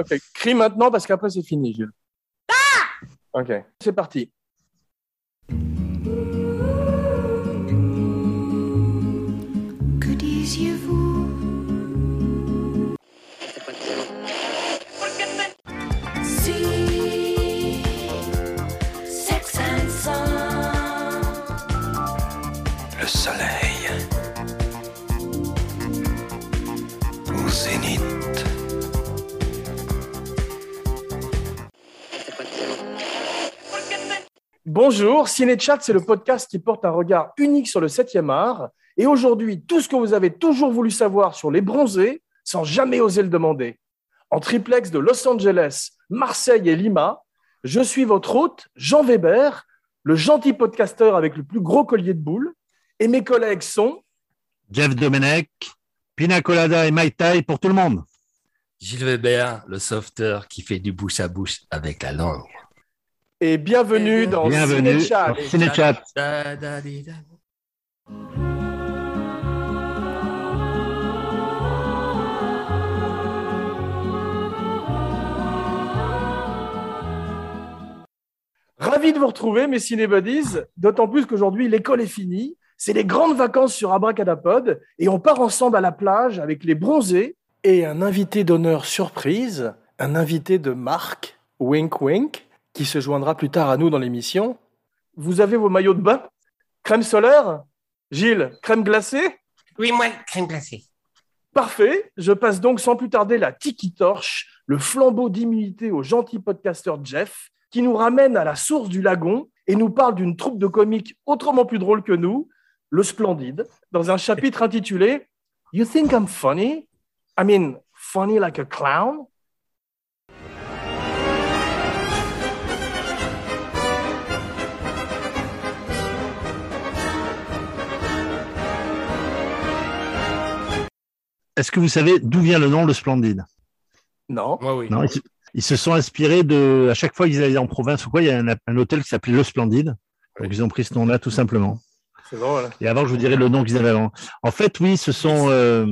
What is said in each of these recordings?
Ok, crie maintenant parce qu'après c'est fini, Gilles. ok, c'est parti. Bonjour, Cinéchat, c'est le podcast qui porte un regard unique sur le 7e art. Et aujourd'hui, tout ce que vous avez toujours voulu savoir sur les bronzés sans jamais oser le demander. En triplex de Los Angeles, Marseille et Lima, je suis votre hôte, Jean Weber, le gentil podcasteur avec le plus gros collier de boules. Et mes collègues sont Jeff Domenech, Pina Colada et Mai Tai pour tout le monde. Gilles Weber, le sauveteur qui fait du bouche à bouche avec la langue. Et bienvenue dans Bienvenue Cinéchat. Ravi de vous retrouver, mes cinébuddies, d'autant plus qu'aujourd'hui, l'école est finie. C'est les grandes vacances sur Abracadapod et on part ensemble à la plage avec les bronzés et un invité d'honneur surprise, un invité de marque, Wink Wink, qui se joindra plus tard à nous dans l'émission. Vous avez vos maillots de bain? Crème solaire? Gilles, crème glacée? Oui, moi, crème glacée. Parfait, je passe donc sans plus tarder la tiki torche, le flambeau d'immunité au gentil podcasteur Jeff, qui nous ramène à la source du lagon et nous parle d'une troupe de comiques autrement plus drôle que nous, le Splendide, dans un chapitre intitulé You think I'm funny? I mean, funny like a clown? Est-ce que vous savez d'où vient le nom le Splendide? Non. Moi, oui. Non, ils, se, ils se sont inspirés de. À chaque fois qu'ils allaient en province ou quoi, il y a un, un hôtel qui s'appelait le Splendide. Donc ils ont pris ce nom-là tout simplement. C'est drôle. Et avant, je vous dirai le nom qu'ils avaient avant. En fait, oui, ce sont. euh,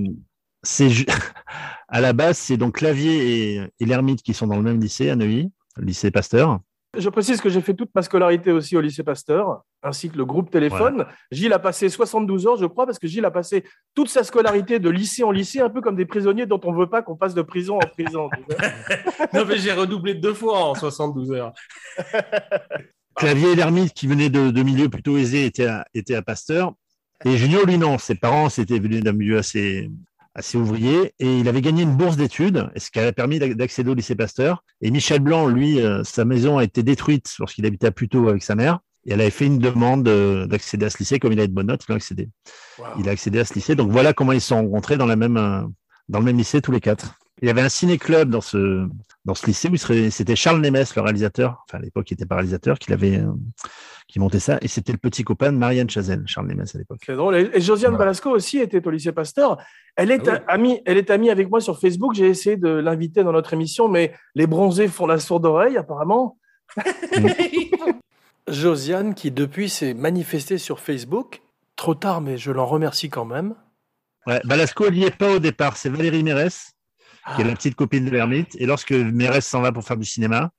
à la base, c'est donc Clavier et, et l'Ermite qui sont dans le même lycée à Neuilly, le lycée Pasteur. Je précise que j'ai fait toute ma scolarité aussi au lycée Pasteur, ainsi que le groupe téléphone. Gilles a passé 72 heures, je crois, parce que Gilles a passé toute sa scolarité de lycée en lycée, un peu comme des prisonniers dont on ne veut pas qu'on passe de prison en prison. Non, mais j'ai redoublé deux fois en 72 heures. Clavier et l'ermite qui venaient de, de milieux plutôt aisés étaient à, étaient à Pasteur. Et Junio, lui, non. Ses parents c'était venu d'un milieu assez, assez ouvrier et il avait gagné une bourse d'études, ce qui a permis d'ac- d'accéder au lycée Pasteur. Et Michel Blanc, lui, euh, sa maison a été détruite lorsqu'il habitait à Puteaux avec sa mère. Et elle avait fait une demande euh, d'accéder à ce lycée. Comme il avait de bonnes notes, il a accédé. Wow. Il a accédé à ce lycée. Donc voilà comment ils se sont rencontrés dans, la même, euh, dans le même lycée tous les quatre. Il y avait un ciné-club dans ce, dans ce lycée où c'était Charles Nemes, le réalisateur. Enfin, à l'époque, il était pas réalisateur, qui l'avait, euh, qui montait ça. Et c'était le petit copain de Marianne Chazelle, Charles Nemes à l'époque. C'est drôle. Et, Josiane Voilà. Balasco aussi était au lycée Pasteur. Elle est, Ah oui. amie, elle est amie avec moi sur Facebook. J'ai essayé de l'inviter dans notre émission, mais les bronzés font la sourde oreille, apparemment. Josiane, qui depuis s'est manifestée sur Facebook, trop tard, mais je l'en remercie quand même. Ouais, Balasco, elle n'y est pas au départ. C'est Valérie Mérès, qui est la petite copine de l'ermite. Et lorsque Mérès s'en va pour faire du cinéma,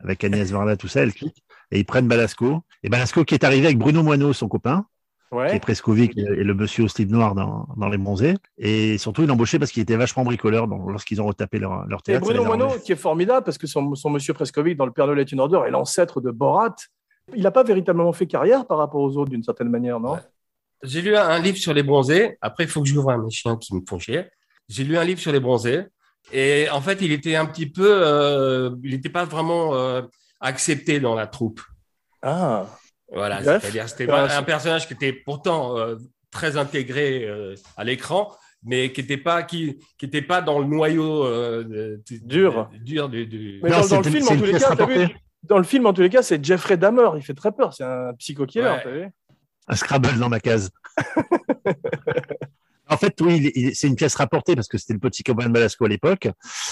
avec Agnès Varda, tout ça, elle quitte. Et ils prennent Balasco. Et Balasco qui est arrivé avec Bruno Moineau, son copain, qui Ouais. est Prescovic et le monsieur au slip noir dans, dans Les Bronzés. Et surtout, il l'embauchait parce qu'il était vachement bricoleur donc, lorsqu'ils ont retapé leur, leur Et théâtre. ça Bruno Moineau, qui est formidable, parce que son, son monsieur Prescovic dans Le Père Noël est une ordure est l'ancêtre de Borat. Il n'a pas véritablement fait carrière par rapport aux autres, d'une certaine manière, non? Ouais. J'ai lu un livre sur les bronzés. Après, il faut que j'ouvre un mes chiens qui me font chier. J'ai lu un livre sur les bronzés. Et en fait, il était un petit peu. euh, il n'était pas vraiment euh, accepté dans la troupe. Ah, Voilà. C'est-à-dire, c'était Ouais, un personnage qui était pourtant euh, très intégré euh, à l'écran, mais qui n'était pas, qui, qui était pas dans le noyau euh, de- de- Dur. de- dur du. du- Mais Non, dans, dans le film, en tous les cas, vu, dans le film, en tous les cas, c'est Jeffrey Dahmer. Il fait très peur. C'est un psycho-killer, Ouais. t'as vu Un Scrabble dans ma case. en fait, oui, c'est une pièce rapportée parce que c'était le petit copain de Balasco à l'époque.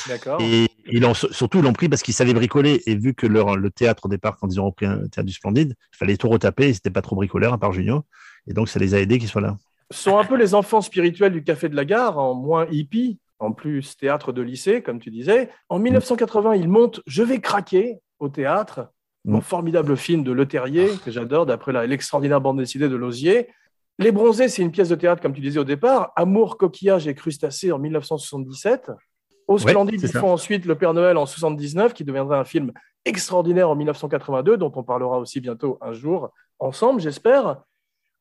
D'accord. Et ils surtout, ils l'ont pris parce qu'ils savaient bricoler. Et vu que leur, le théâtre, au départ, quand ils ont repris un théâtre du Splendide, il fallait tout retaper. Ils n'étaient pas trop bricoleurs, à part Junio. Et donc, ça les a aidés qu'ils soient là. Sont un peu les enfants spirituels du Café de la Gare, en moins hippie, en plus théâtre de lycée, comme tu disais. En 1980, il monte Je vais craquer au théâtre, Mm. un formidable film de Le Terrier que j'adore, d'après l'extraordinaire bande dessinée de Lausier. Les Bronzés, c'est une pièce de théâtre, comme tu disais au départ. Amour, coquillage et crustacés en 1977. Au Splendide, ils font ensuite Le Père Noël en 79, qui deviendra un film extraordinaire en 1982, dont on parlera aussi bientôt un jour ensemble, j'espère.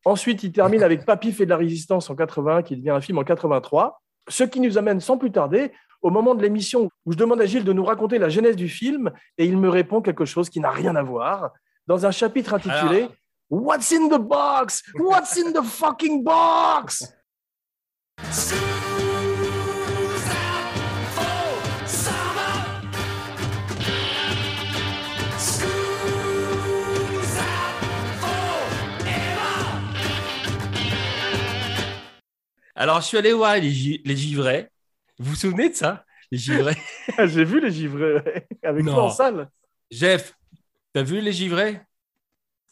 Ensuite, il termine avec Papy fait de la résistance en 81, qui devient un film en 83. Ce qui nous amène sans plus tarder au moment de l'émission où je demande à Gilles de nous raconter la genèse du film et il me répond quelque chose qui n'a rien à voir dans un chapitre intitulé Alors- What's in the box? What's in the fucking box? Alors, je suis allé voir les, gi- les givrets. Vous vous souvenez de ça? Les givrets J'ai vu les ouais, avec toi en salle. Jeff, t'as vu les givrets?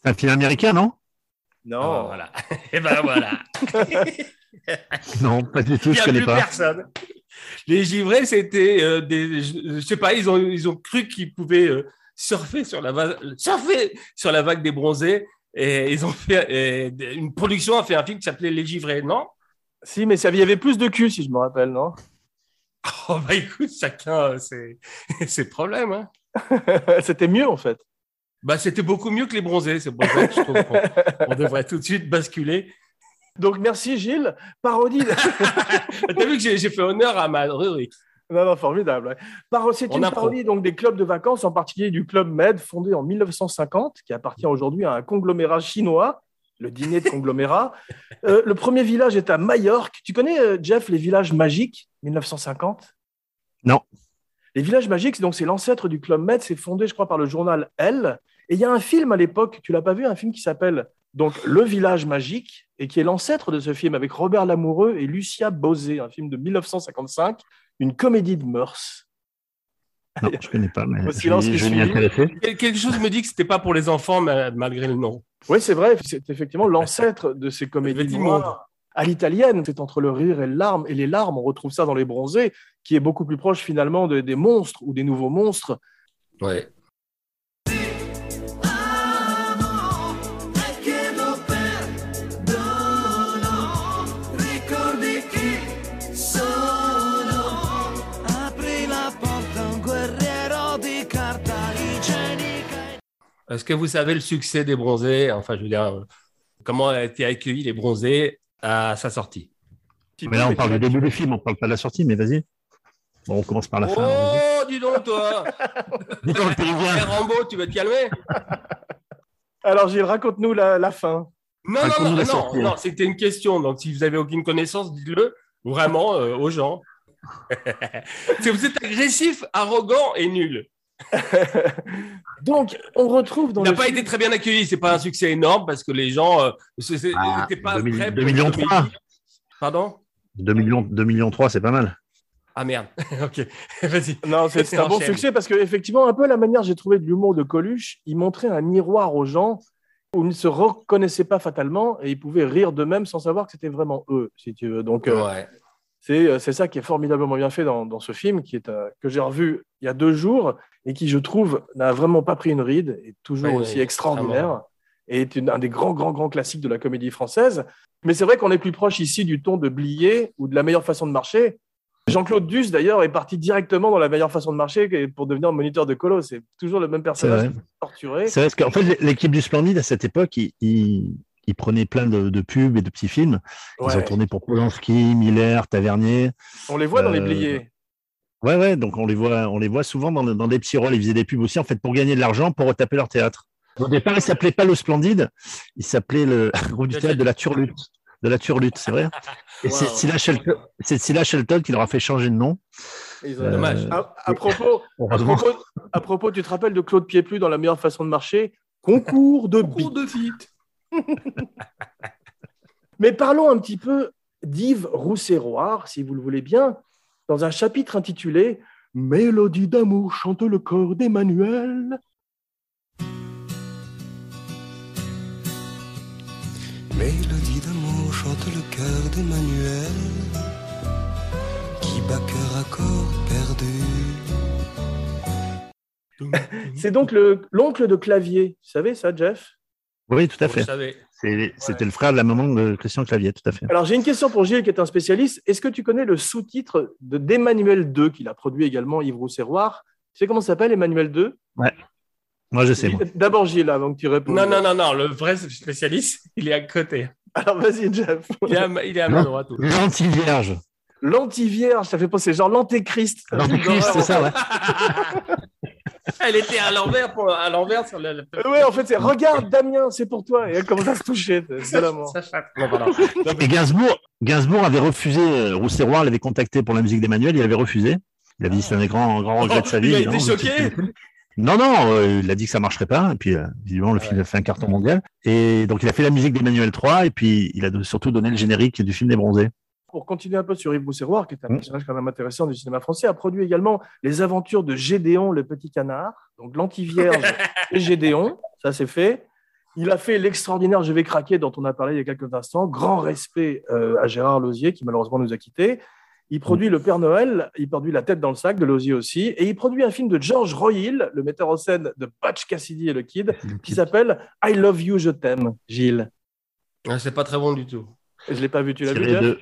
C'est un film américain, non? Non. Ah, Voilà. Et ben voilà. Non, pas du tout, Il n'y je a connais plus pas. personne. Les givrets, c'était euh, des. Je, je sais pas, ils ont, ils ont cru qu'ils pouvaient euh, surfer, sur la va- surfer sur la vague des bronzés. Et ils ont fait. et une production a fait un film qui s'appelait Les givrets, non? Si, mais ça- il y avait plus de cul, si je me rappelle, non? Oh, bah écoute, chacun euh, ses, ses problèmes. Hein. C'était mieux, en fait. Bah, c'était beaucoup mieux que les bronzés. C'est pour ça que je trouve qu'on on devrait tout de suite basculer. Donc, merci, Gilles. Parodie. T'as vu que j'ai fait honneur à ma rubrique. Non, non, formidable. ouais. C'est On une parodie donc, des clubs de vacances, en particulier du Club Med, fondé en 1950, qui appartient aujourd'hui à un conglomérat chinois, le dîner de conglomérat. Euh, le premier village est à Majorque. Tu connais, euh, Jeff, les villages magiques, 1950 Non. Les villages magiques, donc c'est l'ancêtre du Club Med, c'est fondé, je crois, par le journal Elle. Et il y a un film à l'époque, tu l'as pas vu, un film qui s'appelle donc Le village magique, et qui est l'ancêtre de ce film avec Robert Lamoureux et Lucia Bosé, un film de 1955, une comédie de mœurs. Non, je connais pas, mais Au je silence je. Quel- Quelque chose me dit que c'était pas pour les enfants, ma- malgré le nom. Oui, c'est vrai, c'est effectivement l'ancêtre de ces comédies noires à l'italienne. C'est entre le rire et le larme. Et les larmes, on retrouve ça dans Les Bronzés, qui est beaucoup plus proche finalement de- des monstres ou des nouveaux monstres. Ouais. Est-ce que vous savez le succès des bronzés Enfin, je veux dire, euh, comment a été accueilli les bronzés à sa sortie Mais là, on parle du début du film, on parle pas de la sortie, mais vas-y. Bon, on commence par la fin. Oh, dis donc, toi Dis donc, le Eh. Rambo, tu vas te calmer? Alors, Gilles, raconte-nous la, la fin. Non, non, non, non, non, c'était une question. Donc, si vous avez aucune connaissance, dites-le vraiment euh, aux gens. Si vous êtes agressif, arrogant et nul. Donc, on retrouve dans Il n'a le pas film- été très bien accueilli. C'est pas un succès énorme parce que les gens euh, c'est- c'est- Ah, n'étaient pas 2 prêts. millions- pour 2 millions une trois. comédie. Pardon? 2 millions, 2 millions 3, c'est pas mal. Ah merde. ok, vas-y. Non, c'est un bon succès parce qu'effectivement, un peu la manière j'ai trouvé de l'humour de Coluche, il montrait un miroir aux gens où ils ne se reconnaissaient pas fatalement et ils pouvaient rire d'eux-mêmes sans savoir que c'était vraiment eux, si tu veux. Donc, euh, Ouais. C'est euh, c'est ça qui est formidablement bien fait dans, dans ce film, qui est, euh, que j'ai revu il y a deux jours et qui, je trouve, n'a vraiment pas pris une ride, est toujours aussi extraordinaire et est une- un des grands, grands, grands classiques de la comédie française. Mais c'est vrai qu'on est plus proche ici du ton de Blier ou de la meilleure façon de marcher. Jean-Claude Duss, d'ailleurs, est parti directement dans la meilleure façon de marcher pour devenir moniteur de colo. C'est toujours le même personnage torturé. C'est vrai parce qu'en fait, l'équipe du Splendide, à cette époque, ils, ils, ils prenaient plein de, de pubs et de petits films. Ils ont tourné pour Polanski, Miller, Tavernier. On les voit dans les Euh, Bliers. Ouais, ouais, donc on les voit, on les voit souvent dans, dans des petits rôles. Ils faisaient des pubs aussi, en fait, pour gagner de l'argent, pour retaper leur théâtre. Au départ, il s'appelait pas le Splendide, il s'appelait le groupe du théâtre de la Turlute. De la Turlute, c'est vrai. Et c'est Wow. Scylla Shelton, c'est Shelton qui leur a fait changer de nom. Ils ont- euh, Dommage. À, à propos, à, propos, à propos, tu te rappelles de Claude Pieplu dans La meilleure façon de marcher? Concours de Cours bite. de vite. Mais parlons un petit peu d'Yves Rousséroir, si vous le voulez bien, dans un chapitre intitulé Mélodie d'amour chante le corps d'Emmanuel. Mélodie d'amour chante le cœur d'Emmanuel qui bat cœur C'est donc le- l'oncle de Clavier. Tu savais ça, Jeff? Oui, tout à fait. C'était le frère de la maman de Christian Clavier, tout à fait. Alors, j'ai une question pour Gilles, qui est un spécialiste. Est-ce que tu connais le sous-titre de d'Emmanuel II, qu'il a produit également Yves Rousserroir? Tu sais comment ça s'appelle, Emmanuel II Moi, je sais. D'abord, Gilles, avant que tu répondes. Non, non, non, non, le vrai spécialiste, il est à côté. Alors, vas-y, Jeff. Il est à, ma- il est à ma droite. L'anti-vierge. L'antivierge, ça fait penser genre l'antéchrist. L'antichrist, c'est ça, ouais. Elle était à l'envers, pour- à l'envers sur le. le- Euh, Ouais, en fait, c'est regarde, Damien, c'est pour toi. Et elle commence à se toucher, pardon. Et Gainsbourg, Gainsbourg avait refusé, euh, Rousserroir l'avait contacté pour la musique d'Emmanuel, il avait refusé. Il avait dit c'est un des grands, grands regrets de sa Oh, vie. il a évidemment. été choqué Non, non, euh, il a dit que ça marcherait pas. Et puis, euh, visiblement, le film a fait un carton mondial. Et donc, il a fait la musique d'Emmanuel III. Et puis, il a surtout donné le générique du film des Bronzés. Pour continuer un peu sur Yves Bousséroir, qui est un Mm. personnage quand même intéressant du cinéma français, a produit également les aventures de Gédéon, le petit canard, donc l'antivierge et Gédéon, ça c'est fait. Il a fait l'extraordinaire Je vais craquer dont on a parlé il y a quelques instants. Grand respect euh, à Gérard Lausier qui malheureusement nous a quittés. Il produit Le Père Noël, il produit La tête dans le sac de Lausier aussi, et il produit un film de George Royal, le metteur en scène de Butch Cassidy et le Kid, qui s'appelle I Love You, je t'aime, Gilles. Ah, C'est pas très bon du tout. Je l'ai pas vu, tu l'as vu Tiré Jeff? de-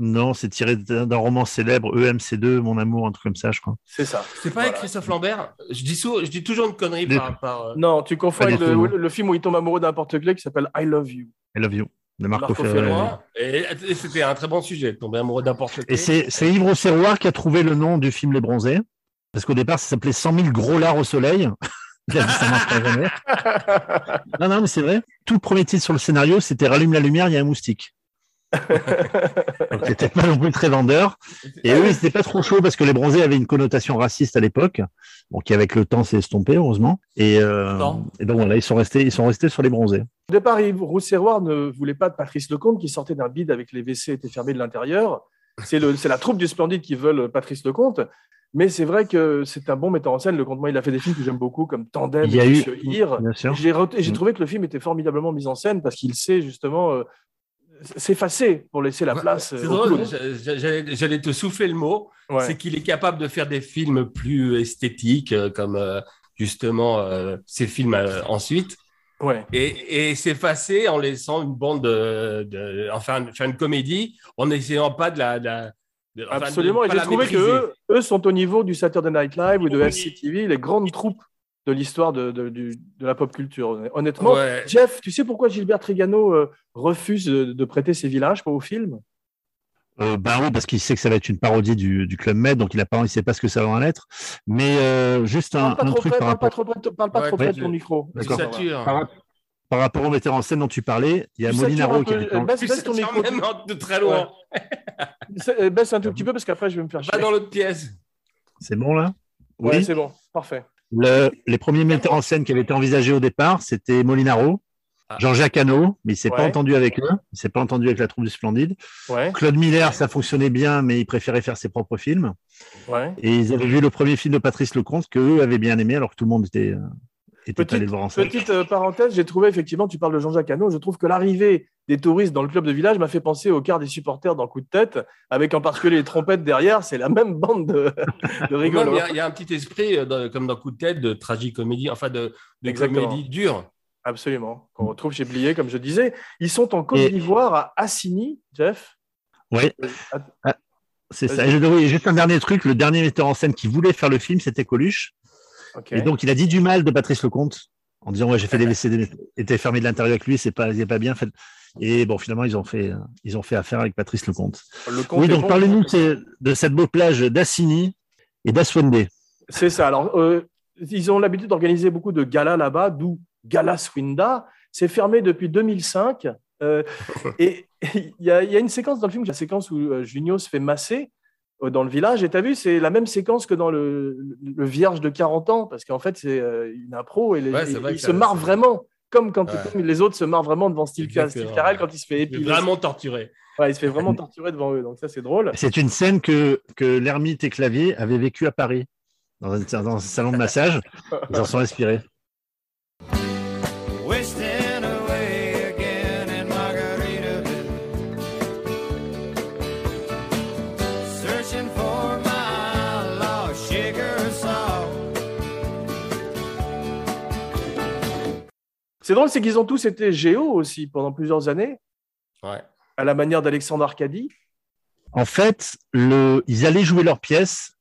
Non, c'est tiré d'un d'un roman célèbre, E EMC2, Mon amour, un truc comme ça, je crois. C'est ça. C'est pas avec Christophe Lambert? Je dis, sou- je dis toujours une connerie Des- par. par, euh, Non, tu confonds avec le, film où il tombe amoureux d'un porte-clés qui s'appelle I Love You. I love you. De Marco, Marco. Et, et c'était un très bon sujet, tomber amoureux n'importe Et c'est Yves Rousserroir qui a trouvé le nom du film Les Bronzés. Parce qu'au départ, ça s'appelait 100 000 gros lards au soleil. Il a dit ça marchera jamais. Non, non, mais c'est vrai. Tout le premier titre sur le scénario, c'était Rallume la lumière, il y a un moustique. Donc, c'était pas non plus très vendeur. Et eux, ils n'étaient pas trop chauds parce que les bronzés avaient une connotation raciste à l'époque. Bon, qui avec le temps s'est estompé, heureusement. Et, euh, et donc voilà, ils sont restés, ils sont restés sur les bronzés. Au départ, Yves Rousserroir ne voulait pas de Patrice Lecomte qui sortait d'un bide avec les WC étaient fermés de l'intérieur. C'est le- c'est la troupe du Splendide qui veulent Patrice Lecomte. Mais c'est vrai que c'est un bon metteur en scène. Lecomte, moi, il a fait des films que j'aime beaucoup, comme Tandem Il y a et eu- j'ai Mm. trouvé que le film était formidablement mis en scène parce qu'il sait justement euh, s'effacer pour laisser la place. C'est euh, drôle, j'allais te souffler le mot. Ouais. C'est qu'il est capable de faire des films plus esthétiques, euh, comme euh, justement euh, ces films euh, ensuite, Ouais. et, et s'effacer en laissant une bande de, de- enfin, faire une comédie, en n'essayant pas de la. de la- de- enfin, de Absolument. Et j'ai trouvé que eux, eux sont au niveau du Saturday Night Live ou de. SCTV, les grandes troupes de l'histoire de, de, la pop culture. Honnêtement, Ouais. Jeff, tu sais pourquoi Gilbert Trigano euh, refuse de, de prêter ses villages pour au film? Euh, ben oui, parce qu'il sait que ça va être une parodie du, du Club Med, donc il a pas, il sait pas ce que ça va en être. Mais euh, juste un, pas truc près, par parle pas rapport, trop près, parle pas Ouais, trop près ouais, de ton je- micro. Par, par rapport au metteur en scène dont tu parlais, il y a Molinaro un qui euh, baisse, baisse ton micro. même de très loin. Euh, Baisse un tout petit peu parce qu'après je vais me faire chier. Pas dans l'autre pièce. C'est bon là? Ouais, Oui. c'est bon, parfait. Le- les premiers metteurs en scène qui avaient été envisagés au départ, c'était Molinaro, Ah. Jean-Jacques Hano, mais il s'est pas entendu avec eux, il s'est pas entendu avec la troupe du Splendide. Ouais, Claude Miller, ça fonctionnait bien, mais il préférait faire ses propres films. ouais. Et ils avaient vu le premier film de Patrice Lecomte que eux avaient bien aimé, alors que tout le monde était, euh, était Petite- allé le voir en salle. Petite euh, parenthèse, j'ai trouvé effectivement, tu parles de Jean-Jacques Hano, je trouve que l'arrivée des touristes dans le club de village m'a fait penser au quart des supporters dans Coup de tête, avec en particulier les trompettes derrière, c'est la même bande de, rigolos. Il y, a- il y a un petit esprit, euh, dans- comme dans Coup de tête, de tragicomédie, enfin de, comédie dure. Absolument, qu'on retrouve chez Blier, comme je disais. Ils sont en Côte d'Ivoire à Assigny, Jeff? Oui, Euh, att- c'est ça. Et je devrais- juste un dernier truc, le dernier metteur en scène qui voulait faire le film, c'était Coluche. Et donc, il a dit du mal de Patrice Lecomte en disant Ouais, j'ai fait des VCD, était fermé de l'intérieur avec lui, c'est pas, il est pas bien fait. Et bon, finalement, ils ont fait, ils ont fait affaire avec Patrice Lecomte. Oui, donc bon. parlez-nous de, cette beau plage d'Assigny et d'Aswende. C'est ça. Alors, euh, ils ont l'habitude d'organiser beaucoup de galas là-bas, d'où Gala Swinda. C'est fermé depuis 2005. Euh, et il y, a il y a une séquence dans le film, la séquence où euh, Junio se fait masser euh, dans le village. Et tu as vu, c'est la même séquence que dans le, le Vierge de 40 ans, parce qu'en fait, c'est euh, une impro et, les, Ouais, et il se marre vraiment. Comme quand Ouais. comme les autres se marrent vraiment devant Steve. Steve Carell quand il se fait Il est épiler. Vraiment torturé. Ouais, il se fait vraiment torturer devant eux. Donc ça, c'est drôle. C'est une scène que, que l'ermite et Clavier avaient vécu à Paris, dans un, dans un salon de massage. Ils en sont inspirés. C'est drôle, c'est qu'ils ont tous été géo aussi pendant plusieurs années, Ouais. à la manière d'Alexandre Arcadie. En fait, le, ils allaient jouer leurs pièces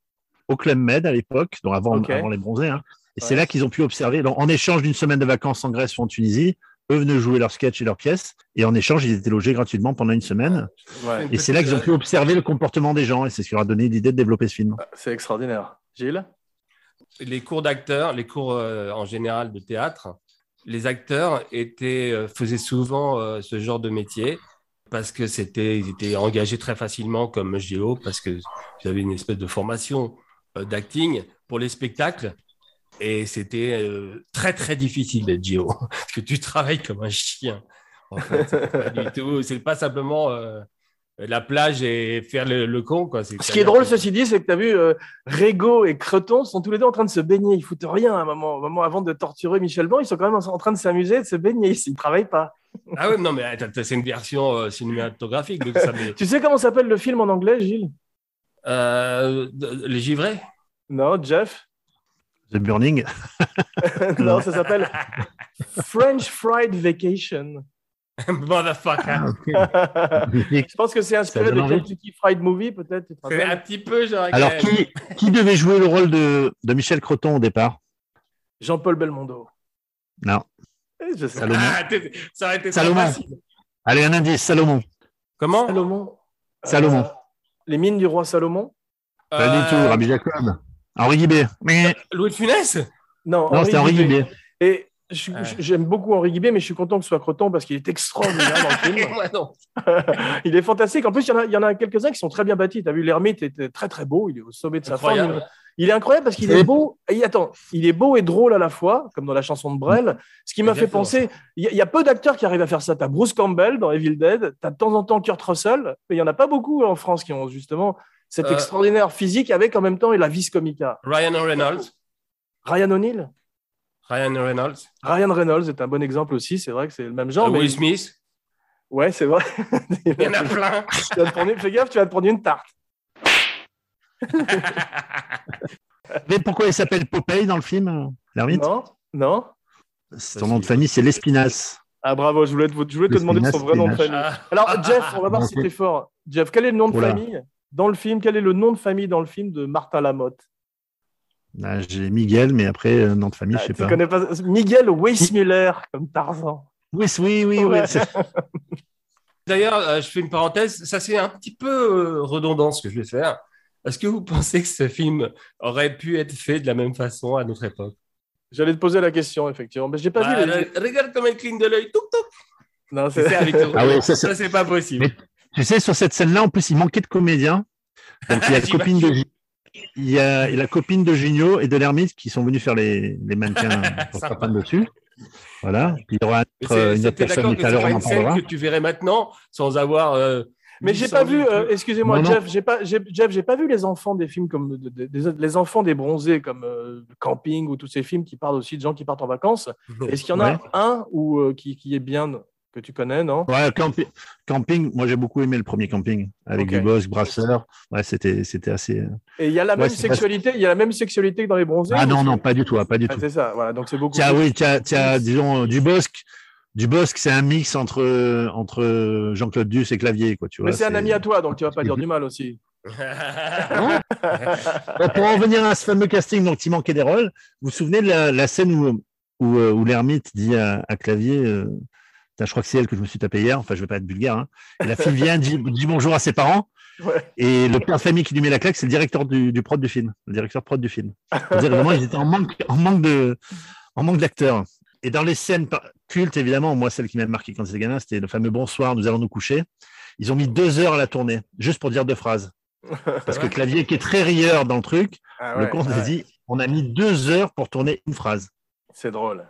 au Club Med à l'époque, donc avant, les bronzés. hein. Et c'est là qu'ils ont pu observer, donc, en échange d'une semaine de vacances en Grèce ou en Tunisie, eux venaient jouer leurs sketchs et leurs pièces. Et en échange, ils étaient logés gratuitement pendant une semaine. Ouais, Et c'est là qu'ils ont pu observer le comportement des gens. Et c'est ce qui leur a donné l'idée de développer ce film. c'est extraordinaire. Gilles? Les cours d'acteurs, les cours euh, en général de théâtre, les acteurs euh, faisaient souvent euh, ce genre de métier parce que c'était, ils étaient engagés très facilement comme géo parce que avaient une espèce de formation euh, d'acting pour les spectacles et c'était très très difficile d'être géo parce que tu travailles comme un chien. En fait, pas du tout, c'est pas simplement la plage et faire le, le con quoi. Ce qui est drôle, ceci dit, c'est que tu as vu, euh, Régo et Creton sont tous les deux en train de se baigner. Ils foutent rien à un moment. Au moment avant de torturer Michel Blanc, ils sont quand même en train de s'amuser, de se baigner. Ils ne travaillent pas. Ah ouais, non, mais c'est une version euh, cinématographique. Donc ça met- Tu sais comment s'appelle le film en anglais, Gilles? Euh, de- les givrés Non, Jeff? The Burning. Non, ça s'appelle French Fried Vacation. Motherfucker. Je pense que c'est inspiré de. Kentucky Fried Movie, peut-être. C'est un petit peu genre. Alors, qui, qui devait jouer le rôle de, de Michel Creton au départ? Jean-Paul Belmondo. Non. Eh, Je sais. Salomon. Ah, ça aurait été Salomon. facile. Allez, un indice, Salomon. Comment? Salomon. Salomon. Euh, les mines du roi Salomon? Pas du Euh, tout, Rabbi Jacob. Henri Guibé. Mais... Louis de Funès? Non, Non, c'était Henri Guibé. Et Ouais. j'aime beaucoup Henri Guibé, mais je suis content que ce soit Creton parce qu'il est extraordinaire dans le film. Non. il est fantastique. En plus, il y en a, il y en a quelques-uns qui sont très bien bâtis. Tu as vu, l'ermite était très très beau. Il est au sommet de sa forme. Incroyable. Il, il est incroyable parce qu'il est beau. Et attends, il est beau et drôle à la fois, comme dans la chanson de Brel. Ce qui m'a fait penser, il y, a- il y a peu d'acteurs qui arrivent à faire ça. Tu as Bruce Campbell dans Evil Dead. Tu as de temps en temps Kurt Russell. Mais il y en a pas beaucoup en France qui ont justement cet Euh. extraordinaire physique avec en même temps et la vis comica. Ryan Reynolds. Ryan O'Neill. Ryan Reynolds. Ryan Reynolds est un bon exemple aussi. C'est vrai que c'est le même genre. Euh, mais- Will Smith. Ouais, c'est vrai. Il y en a plein. Tu vas te prendre- Fais gaffe, tu vas te prendre une tarte. Mais pourquoi il s'appelle Popeye dans le film, l'ermite? Non Non Son nom de famille, c'est L'Espinasse. Ah bravo, je voulais te, je voulais te demander son vrai nom de famille. Ah, Alors, Jeff, on va voir si Ok. t'es fort. Jeff, quel est le nom de Oula. famille dans le film? Quel est le nom de famille dans le film de Martin Lamotte? Ah, J'ai Miguel, mais après, euh, nom de famille, Ah, je sais Tu pas. connais pas Miguel Weissmuller, comme Tarzan. Oui, oui, oui. oui. Ouais. D'ailleurs, euh, je fais une parenthèse. Ça, c'est un petit peu euh, redondant ce que je vais faire. Est-ce que vous pensez que ce film aurait pu être fait de la même façon à notre époque? J'allais te poser la question, effectivement. Mais j'ai pas Bah, vu. les- Regarde comme elle cligne de l'œil. Non, C'est c'est... ça, Victor. Ah ouais, ça, c'est- ça, c'est pas possible. Mais- Tu sais, sur cette scène-là, en plus, il manquait de comédiens. Donc, il y a la copine de, il y a la copine de Junio et de l'ermite qui sont venus faire les, les mannequins pour prendre dessus. Voilà. Puis il y aura Mais une autre, personne tout que à l'heure, on en parlera. que tu verrais maintenant sans avoir. euh, Mais j'ai 800 pas vu, 000 euh, excusez-moi. Jeff, j'ai pas, Jeff, j'ai pas vu les enfants des films comme de- de- des- les enfants des bronzés comme euh, Camping ou tous ces films qui parlent aussi de gens qui partent en vacances. Est-ce qu'il y en a un ou euh, qui, qui est bien que tu connais, non? Ouais, campi- camping, moi j'ai beaucoup aimé le premier camping avec Ok. du bosque, brasseur. Ouais, c'était, c'était assez. euh, Et il y a la Ouais, même sexualité, il y a la même sexualité que dans les bronzés. Ah non, non, pas du tout, ah, pas du Ah, tout. c'est ça, voilà. Donc c'est beaucoup. Tiens, plus- oui, tiens, tiens, disons, euh, du bosque. Du bosque, c'est un mix entre, entre Jean-Claude Duss et Clavier, quoi, tu vois. Mais c'est un ami à toi, donc tu vas pas dire du mal aussi. Bon, pour en revenir à ce fameux casting dont il manquait des rôles, vous vous souvenez de la, la scène où, où, euh, où l'ermite dit à, à Clavier, euh, je crois que c'est elle que je me suis tapé hier, enfin je vais pas être vulgaire, hein. et la fille vient, dit, dit bonjour à ses parents, Ouais. et le père de famille qui lui met la claque, c'est le directeur du, du prod du film, le directeur prod du film. Pour dire vraiment, ils étaient en manque, en manque de, en manque d'acteurs. Et dans les scènes cultes, évidemment, moi, celle qui m'a marqué quand j'étais gamin, c'était le fameux bonsoir, nous allons nous coucher. Ils ont mis deux heures à la tournée, juste pour dire deux phrases. Parce que Clavier, qui est très rieur dans le truc, Ah le ouais, comte ouais. a dit on a mis deux heures pour tourner une phrase. C'est drôle.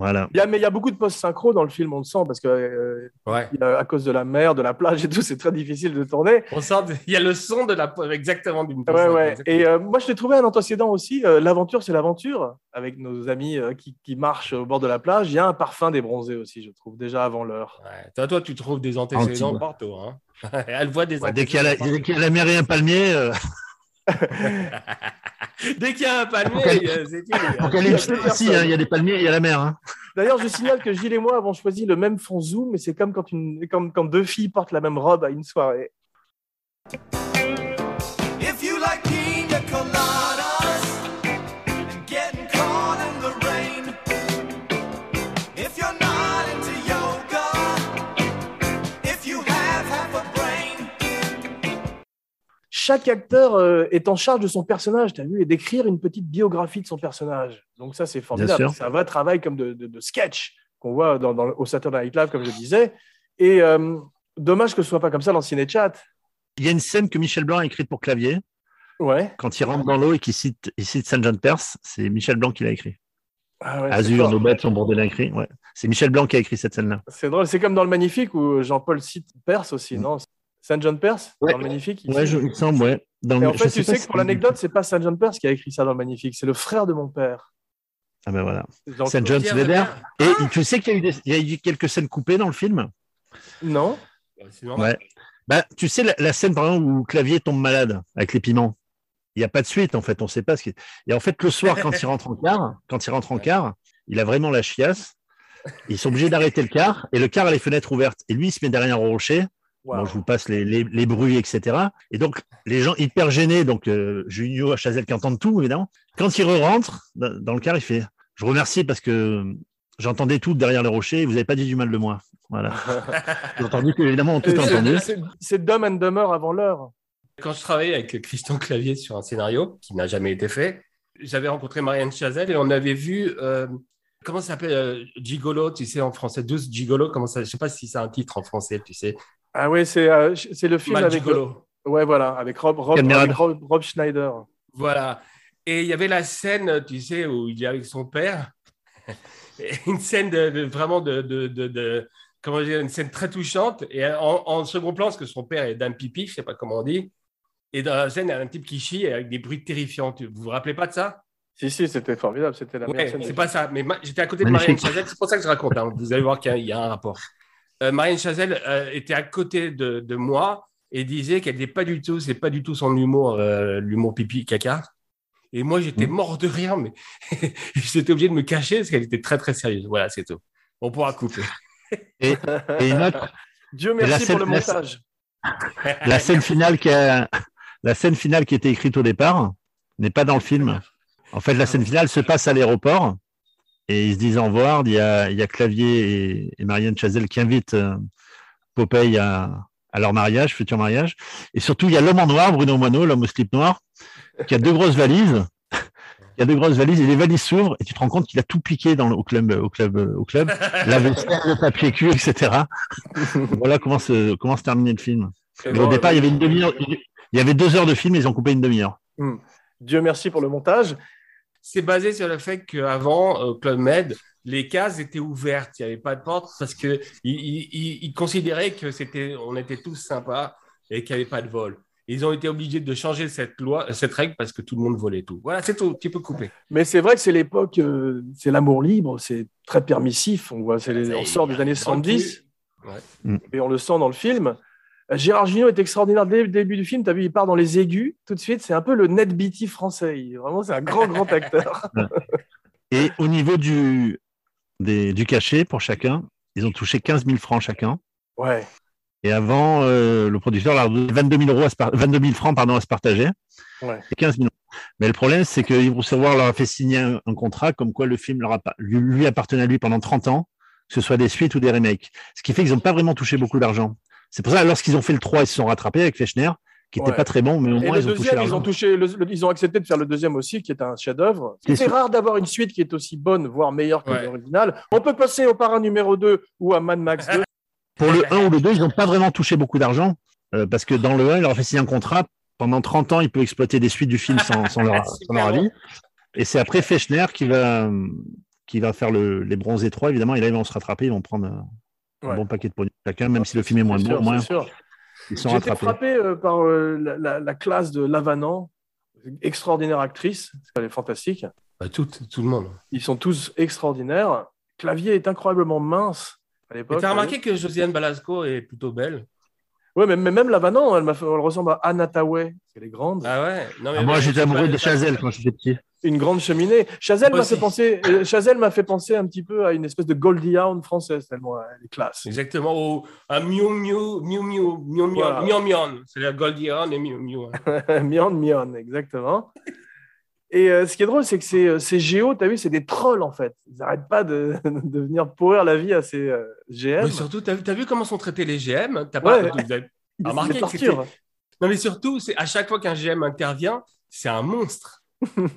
Voilà. Il y a, mais il y a beaucoup de post-synchro dans le film, on le sent, parce que euh, Ouais. a- à cause de la mer, de la plage et tout, c'est très difficile de tourner. On sent, il y a le son de la exactement d'une Ouais, ouais. Et euh, moi, je l'ai trouvé un antécédent aussi. euh, L'aventure, c'est l'aventure. Avec nos amis euh, qui, qui marchent au bord de la plage, il y a un parfum des bronzés aussi, je trouve, déjà avant l'heure. Ouais. Toi, toi, tu trouves des antécédents partout. Hein. Elle voit des Ouais, dès qu'il y a la, antécédents dès qu'il y a la mer et un palmier, euh. Dès qu'il y a un palmier, euh, c'est fini. Aussi, hein, il y a des palmiers il y a la mer. hein. D'ailleurs, je signale que Gilles et moi avons choisi le même fond zoom, mais c'est comme quand, une, comme quand deux filles portent la même robe à une soirée. Chaque acteur euh, est en charge de son personnage, tu as vu, et d'écrire une petite biographie de son personnage. Donc ça, c'est formidable. C'est un vrai travail comme de, de- de sketch qu'on voit dans, dans- au Saturday Night Live, comme je disais. Et euh, dommage que ce soit pas comme ça dans Cinéchat. Il y a une scène que Michel Blanc a écrite pour clavier. Ouais. Quand il rentre dans l'eau et qu'il cite, il cite Saint John Perse, c'est Michel Blanc qui l'a écrit. Ah ouais, Azur, nos bêtes sont bordées d'écrit. Ouais. C'est Michel Blanc qui a écrit cette scène-là. C'est drôle. C'est comme dans le Magnifique où Jean-Paul cite Perse aussi, Mm. non? Saint John Perse Ouais. dans le Magnifique. il Ouais, je, il me semble, ouais. Dans Et le- en je fait, sais tu sais que pour l'anecdote, c'est pas Saint John Perse qui a écrit ça dans le Magnifique, c'est le frère de mon père. Ah ben voilà. Saint John. Weber. Et tu sais qu'il y, a eu des- il y a eu quelques scènes coupées dans le film? Non normal. Ouais. Bah, tu sais, la, la scène, par exemple, où Clavier tombe malade avec les piments. Il n'y a pas de suite, en fait. On ne sait pas ce qui. Et en fait, le soir, quand il rentre en car, quand il rentre en car, il a vraiment la chiasse. Ils sont obligés d'arrêter le car et le car a les fenêtres ouvertes. Et lui, il se met derrière un rocher. Bon, je vous passe les, les, les bruits, etc. Et donc, les gens hyper gênés, donc euh, Junio, Chazelle qui entendent tout, évidemment. Quand il rentre dans, dans le car, il fait Je remercie parce que j'entendais tout derrière les rochers et vous n'avez pas dit du mal de moi. Voilà. J'ai entendu que, évidemment, on tout entendu. c'est- C'est Dumb and Dumber avant l'heure. Quand je travaillais avec Christian Clavier sur un scénario qui n'a jamais été fait, j'avais rencontré Marianne Chazelle et on avait vu, euh, comment ça s'appelle, euh, Gigolo, tu sais, en français, 12 Gigolo, comment ça, je sais pas si c'est un titre en français, tu sais. Ah oui, c'est euh, c'est le film Mal avec. Gigolo. Ouais, voilà, avec Rob, Rob, Cameron. avec Rob, Rob Schneider. Voilà. Et il y avait la scène, tu sais, où il est avec son père. Une scène de, de- vraiment de, de, de, de- comment dire, une scène très touchante. Et en, en second plan, parce que son père est d'un pipi, je sais pas comment on dit. Et dans la scène, il y a un type qui chie avec des bruits terrifiants. Vous vous rappelez pas de ça? Si, si, c'était formidable. C'était la meilleure Ouais, scène. c'est pas ça. Mais ma- j'étais à côté de. Marianne Chazelle, c'est pour ça que je raconte. hein. Vous allez voir qu'il y, a un rapport. Euh, Marianne Chazelle euh, était à côté de, de moi et disait qu'elle n'était pas du tout, c'est pas du tout son humour, euh, l'humour pipi caca. Et moi, j'étais Mhm. mort de rire, mais j'étais obligé de me cacher parce qu'elle était très très sérieuse. Voilà, c'est tout. On pourra couper. Et une autre, Dieu merci pour le la- montage. la scène finale qui a, la scène finale qui était écrite au départ n'est pas dans le film. En fait, la scène finale se passe à l'aéroport et ils se disent au revoir. Il y a, il y a Clavier et, et Marianne Chazelle qui invitent euh, Popeye à, à leur mariage, futur mariage. Et surtout, il y a l'homme en noir, Bruno Moineau, l'homme au slip noir, qui a deux grosses valises. Il y a deux grosses valises et les valises s'ouvrent et tu te rends compte qu'il a tout piqué dans le, au club, au club, au club. La vaisselle, le papier cul, etc. voilà comment se, comment se terminait le film. Mais au départ, il y avait une demi-heure, il y avait deux heures de film, ils ont coupé une demi-heure. Dieu merci pour le montage. C'est basé sur le fait qu'avant, au Club Med, les cases étaient ouvertes, il n'y avait pas de porte parce qu'ils ils, ils- ils considéraient que c'était, on était tous sympas et qu'il n'y avait pas de vol. Ils ont été obligés de changer cette loi, cette règle parce que tout le monde volait tout. Voilà, c'est tout. Tu peux couper. Mais c'est vrai que c'est l'époque, euh, c'est l'amour libre, c'est très permissif. On, voit, c'est les- on sort des années 70 Ouais. et on le sent dans le film. Gérard Jugnot est extraordinaire dès le début du film. Tu as vu, il part dans les aigus tout de suite. C'est un peu le Ned Beatty français. Il- vraiment, c'est un grand, grand acteur. Et au niveau du, des, du cachet pour chacun, ils ont touché 15 000 francs chacun. Ouais. Et avant, euh, le producteur leur a donné 22 000, euros à se par- 22 000 francs pardon, à se partager. Ouais. Et 15 000 Mais le problème, c'est que Yves Roussevoire leur a fait signer un, un contrat comme quoi le film leur a, pas- lui, lui appartenait à lui pendant 30 ans, que ce soit des suites ou des remakes. Ce qui fait qu'ils n'ont pas vraiment touché beaucoup d'argent. C'est pour ça, lorsqu'ils ont fait le 3, ils se sont rattrapés avec Fechner, qui n'était Ouais. pas très bon, mais au Et moins le ils ont touché deuxième, ils ont touché, le- le- ils ont accepté de faire le deuxième aussi, qui est un chef-d'œuvre. C'est rare d'avoir une suite qui est aussi bonne, voire meilleure que Ouais. l'original. On peut passer au parrain numéro 2 ou à Mad Max 2. Pour le 1 ou le 2, ils n'ont pas vraiment touché beaucoup d'argent, euh, parce que dans le 1, il leur a fait signer un contrat. Pendant 30 ans, il peut exploiter des suites du film sans, sans leur, Super sans leur bon. avis. Et c'est après Fechner qui va, euh, qui va faire le, les bronzés 3, évidemment. Et là, ils vont se rattraper, ils vont prendre un Ouais. bon paquet de pognon chacun, même si le film est moins bon, moins, ils sont J'ai été rattrapés. frappé euh, par euh, la, la- la classe de Lavanant, extraordinaire actrice, elle est fantastique. Bah, tout, tout le monde. Ils sont tous extraordinaires. Clavier est incroyablement mince à l'époque. t'as remarqué que Josiane Balasco est plutôt belle? Ouais, mais, mais même Lavanant, elle, elle ressemble à Anna Tawai. Elle est grande. Ah ouais non, mais Ah, moi, j'étais amoureux de Chazelle quand j'étais petit. Une grande cheminée. Chazelle m'a fait penser, euh, Chazelle m'a fait penser un petit peu à une espèce de Goldie Hawn française tellement elle est classe. Exactement. Au, un miu miu miu miu miu miu Voilà. miu miu. C'est la Goldie Hawn et miu. hein. Mion, Mion, exactement. Et euh, ce qui est drôle, c'est que ces, euh, ces géos, tu as vu, c'est des trolls en fait. Ils n'arrêtent pas de, de venir pourrir la vie à ces euh, GM. Oui, surtout, t'as as vu comment sont traités les GM T'as pas Ouais. vous avez Ils remarqué que. Non, mais surtout, à chaque fois qu'un GM intervient, c'est un monstre.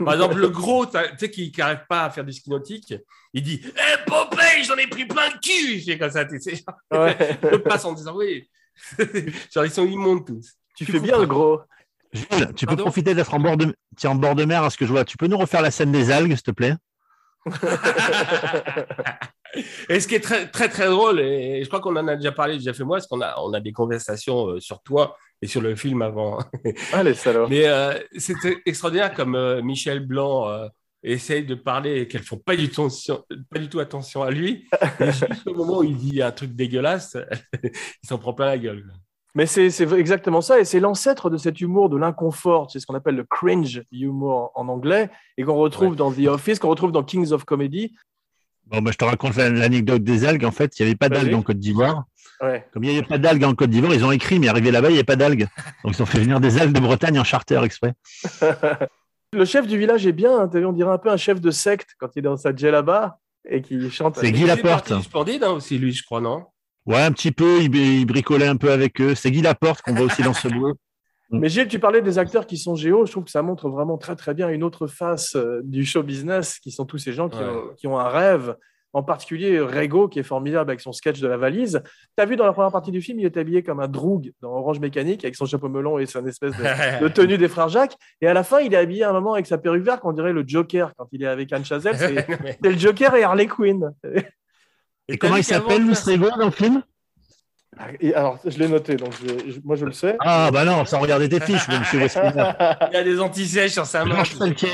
Par exemple, le gros, tu sais, qui n'arrive pas à faire du ski nautique, il dit Hé, Popeye, j'en ai pris plein le cul fait comme ça, tu sais. Ouais. Passe en disant Oui. Genre, ils sont immondes tous. Tu fais bien le gros. Gilles, tu peux Pardon profiter d'être en bord de, en bord de mer à ce que je vois. Tu peux nous refaire la scène des algues, s'il te plaît? Et ce qui est très, très, très drôle, et je crois qu'on en a déjà parlé, déjà fait moi, parce qu'on a, on a des conversations euh, sur toi et sur le film avant. Allez, salaud. Mais euh, c'était extraordinaire comme euh, Michel Blanc euh, essaye de parler et qu'elles font pas du, tout, pas du tout attention à lui. Et juste au moment où il dit un truc dégueulasse, il s'en prend plein la gueule. Mais c'est c'est exactement ça, et c'est l'ancêtre de cet humour de l'inconfort, c'est ce qu'on appelle le cringe humour en anglais, et qu'on retrouve Ouais. dans The Office, qu'on retrouve dans Kings of Comedy. Bon, bah, je te raconte la- l'anecdote des algues. En fait, il n'y avait pas d'algues en Côte d'Ivoire. Ouais. Comme il n'y avait pas d'algues en Côte d'Ivoire, ils ont écrit, mais arrivé là-bas, il n'y avait pas d'algues. Donc, ils ont fait venir des algues de Bretagne en charter exprès. Le chef du village est bien, hein, t'as vu, on dirait un peu un chef de secte quand il est dans sa djellaba et qui chante. C'est Guy Laporte. Splendide hein, aussi, lui, je crois, non? Ouais, un petit peu. Il, il bricolait un peu avec eux. C'est Guy Laporte qu'on voit aussi dans ce boulot. Mais Gilles, tu parlais des acteurs qui sont géo. Je trouve que ça montre vraiment très très bien une autre face euh, du show business, qui sont tous ces gens qui, Ouais. ont, qui ont un rêve. En particulier Rego, qui est formidable avec son sketch de la valise. Tu as vu dans la première partie du film, il est habillé comme un droug dans Orange Mécanique, avec son chapeau melon et son espèce de, de tenue des frères Jacques. Et à la fin, il est habillé à un moment avec sa perruque verte, on dirait le Joker quand il est avec Anne Chazelle. C'est le Joker et Harley Quinn. Et comment il s'appelle, Louis Rego, dans le film? Et alors, je l'ai noté, donc je- je- moi je le sais. Ah, bah non, sans regarder tes fiches, monsieur Westmiller. Il y a des anti-sèches sur sa main. Georges Pelletier.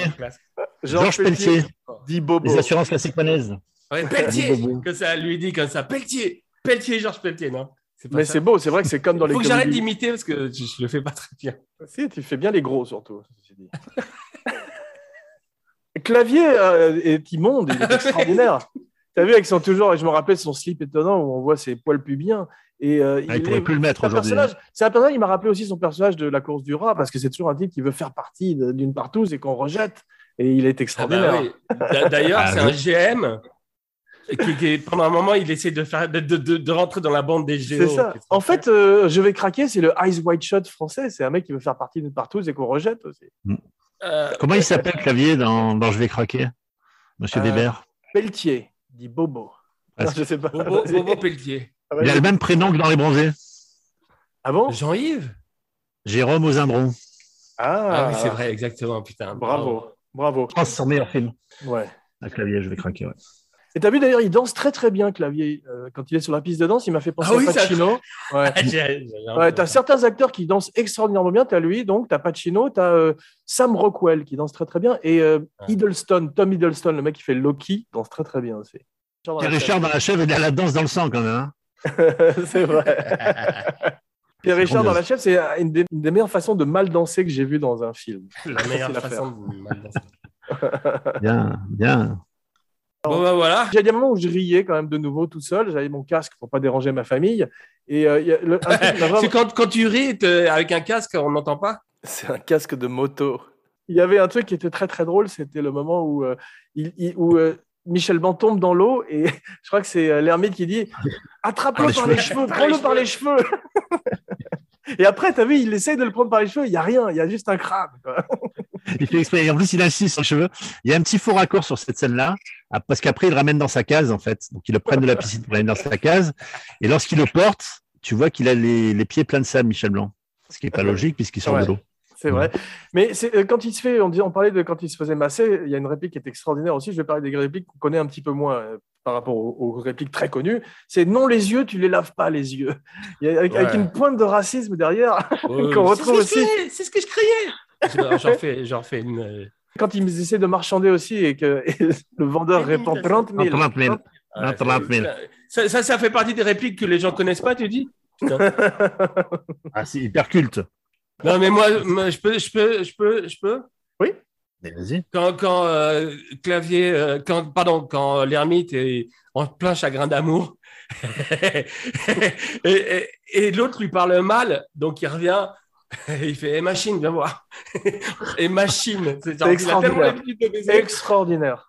Georges Pelletier, dit Bobo. les assurances classiques panaises. Ouais, Pelletier, que ça lui dit comme ça. Pelletier, Pelletier, Georges Pelletier, non? Pas Mais c'est beau, c'est vrai que c'est comme dans les Faut que j'arrête d'imiter parce que je, je le fais pas très bien. Si, tu fais bien les gros surtout. Clavier euh, est immonde, il est extraordinaire. Tu as vu avec son toujours, et je me rappelle son slip étonnant où on voit ses poils pubiens. Et euh, Ah, il pourrait est- plus le mettre aujourd'hui. personnage- C'est un personnage, il m'a rappelé aussi son personnage de la course du rat, parce que c'est toujours un type qui veut faire partie d'une partouze et qu'on rejette. Et il est Ah bah extraordinaire. oui. D'ailleurs, Ah, c'est un GM qui, qui, pendant un moment, il essaie de, faire, de, de, de- de rentrer dans la bande des géos. C'est ça. En fait, euh, je vais craquer, c'est le Ice White Shot français. C'est un mec qui veut faire partie d'une partouze et qu'on rejette aussi. Euh, Comment il s'appelle, Clavier, dans, dans Je vais craquer? Monsieur Euh, Weber? Pelletier, dit Bobo. Non, je sais pas. Bobo. Bobo Pelletier. Ah, Il a le même prénom que dans Les Bronzés. Ah bon? Jean-Yves? Jérôme Ozindron. Ah, Ah oui, c'est vrai, exactement. Putain, Bravo, bravo. France, son meilleur film. Ouais. À Clavier, Je vais craquer. ouais. Et t'as vu d'ailleurs, il danse très très bien, Clavier. Euh, quand il est sur la piste de danse, il m'a fait penser Ah oui, à ça- Pacino. J'ai- Ouais, t'as certains acteurs qui dansent extraordinairement bien. T'as lui, donc t'as Pacino, t'as euh, Sam Rockwell qui danse très très bien, et euh. Hiddleston, Tom Hiddleston, le mec qui fait Loki, danse très très bien aussi. Richard dans la chèvre, il a la danse dans le sang quand même. hein. c'est vrai. Pierre Richard dans la chef, c'est une des, une des meilleures façons de mal danser que j'ai vu dans un film. la meilleure façon de mal danser. Bien, bien. Bon, bah voilà. J'ai des moments où je riais quand même de nouveau tout seul. J'avais mon casque pour pas déranger ma famille. Et euh, y a le- vraiment- C'est quand, quand tu ris avec un casque, on n'entend pas? C'est un casque de moto. Il y avait un truc qui était très très drôle, c'était le moment où, euh, il, il- où euh, Michel Blanc tombe dans l'eau et je crois que c'est euh, l'ermite qui dit Attrape-le Par les par cheveux. les cheveux, prends-le par les cheveux. et après, tu as vu, il essaye de le prendre par les cheveux, il n'y a rien, il y a juste un quoi. Il fait exprès. Et en plus, il insiste sur le cheveu. Il y a un petit faux raccord sur cette scène-là, ah, parce qu'après, il le ramène dans sa case, en fait. Donc, il le prenne de la piscine pour dans sa case. Et lorsqu'il le porte, tu vois qu'il a les, les pieds pleins de sable, Michel Blanc. Ce qui n'est pas logique, puisqu'il sort Ouais. de l'eau. C'est vrai. Mais c'est, euh, quand il se fait, on, dit, on parlait de quand il se faisait masser, il y a une réplique qui est extraordinaire aussi. Je vais parler des répliques qu'on connaît un petit peu moins euh, par rapport aux, aux répliques très connues. C'est non, les yeux, tu les laves pas, les yeux. Il y a- avec, une pointe de racisme derrière. Qu'on c'est retrouve ce que je aussi. fais, C'est ce que je criais. J'en refais, j'en refais une. euh, Quand ils essaient de marchander aussi et que et le vendeur répond imitation. 30 000. 30 000. ouais, Ah, 30 000. Ça, ça, ça fait partie des répliques que les gens connaissent pas, tu dis? Ah, c'est hyper culte. Non, mais moi, moi, je peux, je peux, je peux, je peux? Oui. Mais Vas-y. Quand, quand euh, Clavier, euh, quand, pardon, quand l'ermite est en plein chagrin d'amour, et, et- et l'autre lui parle mal, donc il revient, il fait Eh, machine, viens voir. et machine, c'est extraordinaire. Extraordinaire.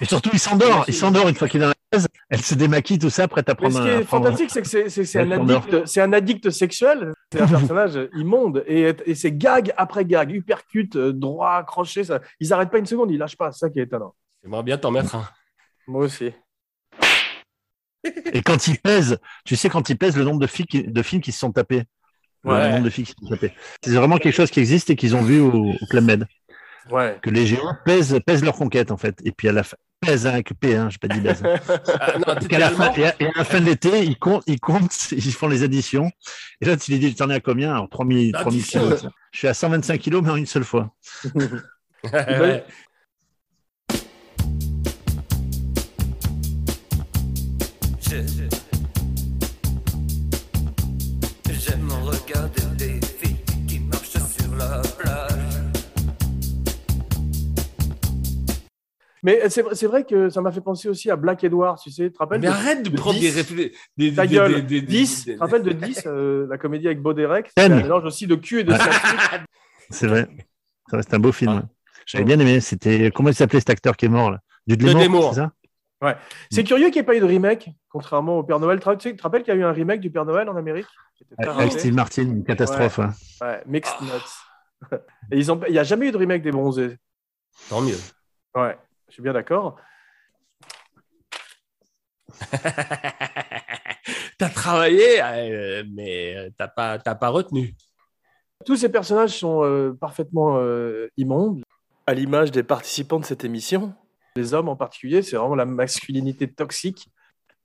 Et surtout, il s'endort. Il s'endort une fois qu'il est dans la chaise. Elle se démaquille, tout ça, prête à Mais prendre ce qui un. est fantastique, c'est que c'est- un, addict- c'est un addict sexuel. C'est un personnage immonde. Et, et c'est gag après gag, uppercut, euh, droit, crochet. Ça. Ils n'arrêtent pas une seconde, ils lâchent pas. C'est ça qui est étonnant. J'aimerais bien t'en mettre un. Moi aussi. Et quand il pèse, tu sais, quand il pèse le nombre de, filles qui- de films qui se sont tapés. Le nombre de filles qui se sont tapées. C'est vraiment quelque chose qui existe et qu'ils ont vu au, au Club Med. Ouais. Que les géants pèsent, pèsent leur conquête, en fait. Et puis à la fin, pèse hein, avec P, hein, j'ai pas dit baise. Ah, non, Et la, fin, à, et à la fin de l'été, ils comptent, ils comptent, ils font les additions. Et là, tu lui dis, t'en es à combien? Alors, 3000, 3000 Addition. kilos. Je suis à 125 kilos, mais en une seule fois. Ouais. Mais c'est c'est vrai que ça m'a fait penser aussi à Black Edward, tu sais. Tu te rappelles Mais de- arrête de de prendre des 10. réflexes. Des, Ta des- gueule. des- des- des- 10. des- Tu te rappelles de 10, euh, la comédie avec Baudérec C'est un mélange aussi de cul et de C'est vrai. Reste un beau film. Ah. ouais. J'avais bien aimé. C'était, comment il s'appelait cet acteur qui est mort, là? Du. Demour, c'est ça? C'est curieux qu'il n'y ait pas eu de remake, contrairement au Père Noël. Tu te tu te rappelles qu'il y a eu un remake du Père Noël en Amérique? Avec. Steve Martin, une catastrophe. hein. Ouais, Mixed Nuts. Et ils ont... il n'y a jamais eu de remake des bronzés. Tant mieux. Ouais, je suis bien d'accord. t'as travaillé, euh, mais t'as pas, t'as pas retenu. Tous ces personnages sont euh, parfaitement euh, immondes, à l'image des participants de cette émission. Les hommes en particulier, c'est vraiment la masculinité toxique.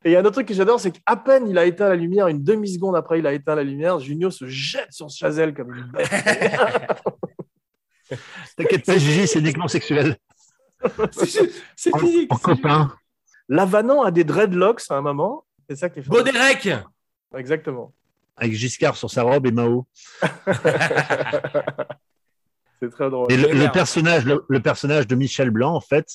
Et il y a un autre truc que j'adore, c'est qu'à peine il a éteint la lumière, une demi-seconde après il a éteint la lumière, Junio se jette sur Chazelle comme une bête. T'inquiète pas, Gigi, c'est uniquement sexuel. c'est physique. en copain. Lavanant a des dreadlocks à un moment. C'est ça qui est fantastique. Baudérec Exactement. Avec Giscard sur sa robe et Mao. C'est très drôle. Et le, personnage, le, le personnage de Michel Blanc, en fait,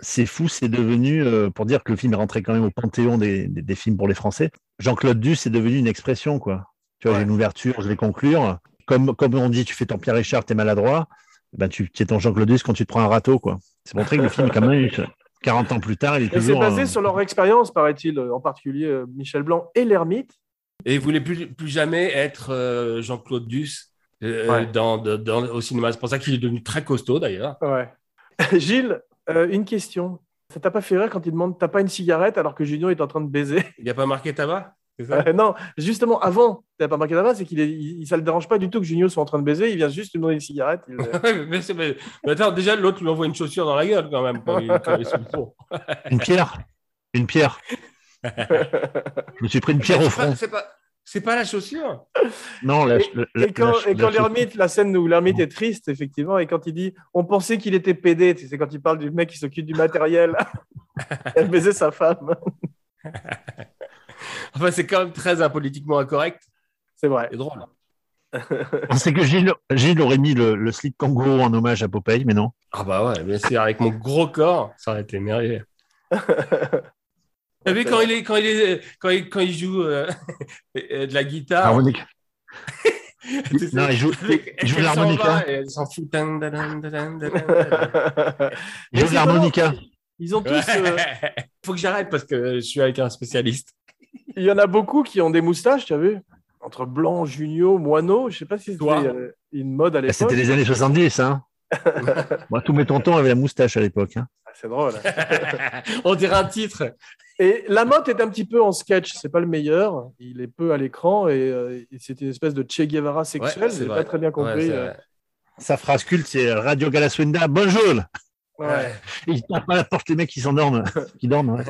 c'est fou, c'est devenu, euh, pour dire que le film est rentré quand même au panthéon des, des- des films pour les Français. Jean-Claude Duss est devenu une expression, quoi. Tu vois, Ouais. j'ai une ouverture, je vais conclure. Comme, comme on dit, tu fais ton Pierre Richard, t'es maladroit. Ben, tu tu es ton Jean-Claude Duss quand tu te prends un râteau, quoi. C'est montré que le film, quand même, 40 ans plus tard, il est Et c'est basé euh, sur leur expérience, paraît-il, en particulier euh, Michel Blanc et l'ermite. Et il voulait plus, plus jamais être euh, Jean-Claude Duss euh, Ouais. dans, de- dans- au cinéma. C'est pour ça qu'il est devenu très costaud d'ailleurs. Ouais. Gilles, euh, une question. Ça t'a pas fait rire quand il demande T'as pas une cigarette? alors que Junior est en train de baiser? Il n'y a pas marqué tabac ça Euh, Non, justement, avant, t'as pas marqué là-bas, c'est qu'il est, il, ça le dérange pas du tout que Junior soit en train de baiser, il vient juste lui demander une cigarette. il- mais, c'est- mais- mais attends, déjà, l'autre lui envoie une chaussure dans la gueule quand même. Quand il, quand il. Une pierre. Une pierre. Je me suis pris une pierre au C'est front. pas- C'est pas, c'est pas la chaussure. Non, la, Et- la- la- Et quand, la- et quand la- l'ermite, la scène où l'ermite est triste, effectivement, et quand il dit On pensait qu'il était pédé, tu sais, quand il parle du mec qui s'occupe du matériel, elle baisait sa femme. Enfin, c'est quand même très impolitiquement incorrect C'est vrai. et drôle. C'est que Gilles, Gilles aurait mis le, le slip kangourou en hommage à Popeye, mais non. Ah bah ouais, bien sûr, avec mon gros corps, ça aurait été merveilleux. T'as vu quand il est quand il est quand il, quand il joue euh, euh, de la guitare? Harmonica. tu sais, Non, il joue, il joue l'harmonica. Elle s'en fout. Il joue de l'harmonica. Ils ont tous. euh, Ouais. Faut que j'arrête parce que je suis avec un spécialiste. Il y en a beaucoup qui ont des moustaches, tu as vu? Entre Blanc, Junio, Moineau, je sais pas si c'était euh, une mode à Ah, l'époque. C'était les années 70, hein. Moi, tous mes tontons avaient la moustache à l'époque. hein. Ah, C'est drôle. On dirait un titre. Et Lamotte est un petit peu en sketch, c'est pas le meilleur. Il est peu à l'écran et, euh, et c'est une espèce de Che Guevara sexuel. Ouais, c'est pas très bien compris. euh. Sa phrase culte, c'est Radio Galaswinda, bonjour. ouais. Il tape à la porte les mecs qui s'endorment, qui dorment.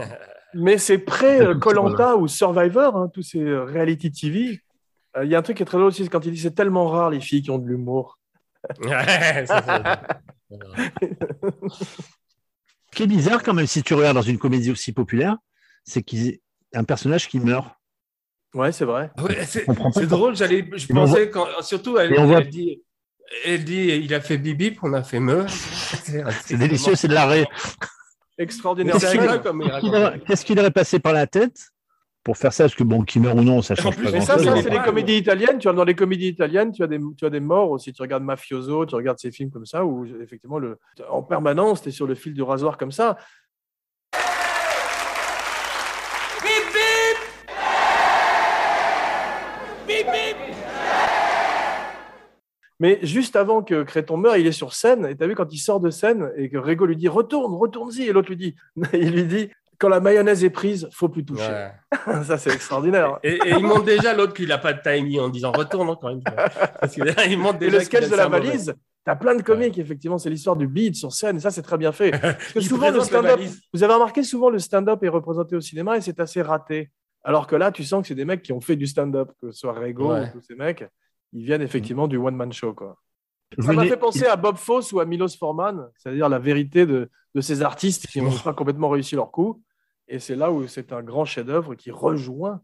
Mais c'est près Colanta ou Survivor, hein, tous ces euh, reality TV. Euh, Il y a un truc qui est très drôle aussi, c'est quand il dit c'est tellement rare les filles qui ont de l'humour. Ouais, Ce qui est bizarre quand même, si tu regardes dans une comédie aussi populaire, c'est qu'il y a un personnage qui meurt. Ouais, c'est vrai. Ouais, c'est drôle, j'allais, je Et pensais quand, surtout elle, voit- elle dit, Elle dit, il a fait bibi, puis on a fait me. C'est délicieux, c'est de l'arrêt. Extraordinaire. Qu'est-ce qu'il aurait- passé par la tête pour faire ça? Parce que bon, qu'il meurt ou non, ça change plus, pas Mais ça, ça c'est les comédies italiennes. Tu vois, dans les comédies italiennes, tu as des, tu as des morts aussi. Tu regardes Mafioso, tu regardes ces films comme ça où effectivement, le, en permanence, tu es sur le fil du rasoir comme ça. Mais juste avant que Créton meure, il est sur scène. Et tu as vu quand il sort de scène et que Régo lui dit retourne, retourne-y. Et l'autre lui dit, il lui dit quand la mayonnaise est prise, faut plus toucher. Ouais. Ça, c'est extraordinaire. Et, et il montre déjà l'autre qu'il n'a pas de timing en disant retourne encore une fois. Parce que là, il montre Et le sketch de la valise, tu as plein de comiques, effectivement. C'est l'histoire du beat sur scène. Et ça, c'est très bien fait. Parce que souvent, le stand-up, vous avez remarqué, souvent, le stand-up est représenté au cinéma et c'est assez raté. Alors que là, tu sens que c'est des mecs qui ont fait du stand-up, que ce soit Rego Ouais. ou tous ces mecs. Ils viennent effectivement du one-man show. Quoi. Ça m'a fait penser à Bob Fosse ou à Milos Forman, c'est-à-dire la vérité de, de ces artistes qui n'ont pas complètement réussi leur coup. Et c'est là où c'est un grand chef-d'œuvre qui rejoint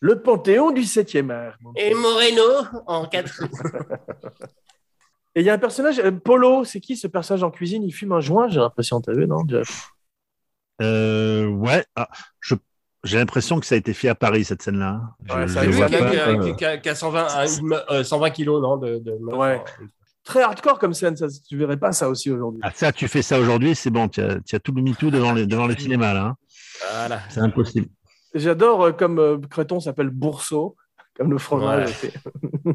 le panthéon du 7e art. Et Moreno en 4. Et il y a un personnage, euh, Polo, c'est qui ce personnage en cuisine? Il fume un joint, j'ai l'impression, t'as vu, non Jeff? Euh, ouais, ah, je- j'ai l'impression que ça a été fait à Paris, cette scène-là. Ouais, C'est lui vois qui a, pas, qui a- euh, qui a- qui a 120, un- une- euh, 120 kilos, non de, de- Ouais. Très hardcore comme scène, ça, tu verrais pas ça aussi aujourd'hui. Ah, ça, tu fais ça aujourd'hui, c'est bon, tu as, tout le MeToo devant, les, devant le cinéma, là. hein. Voilà. C'est impossible. J'adore euh, comme euh, Créton s'appelle Bourseau, comme le fromage. aussi.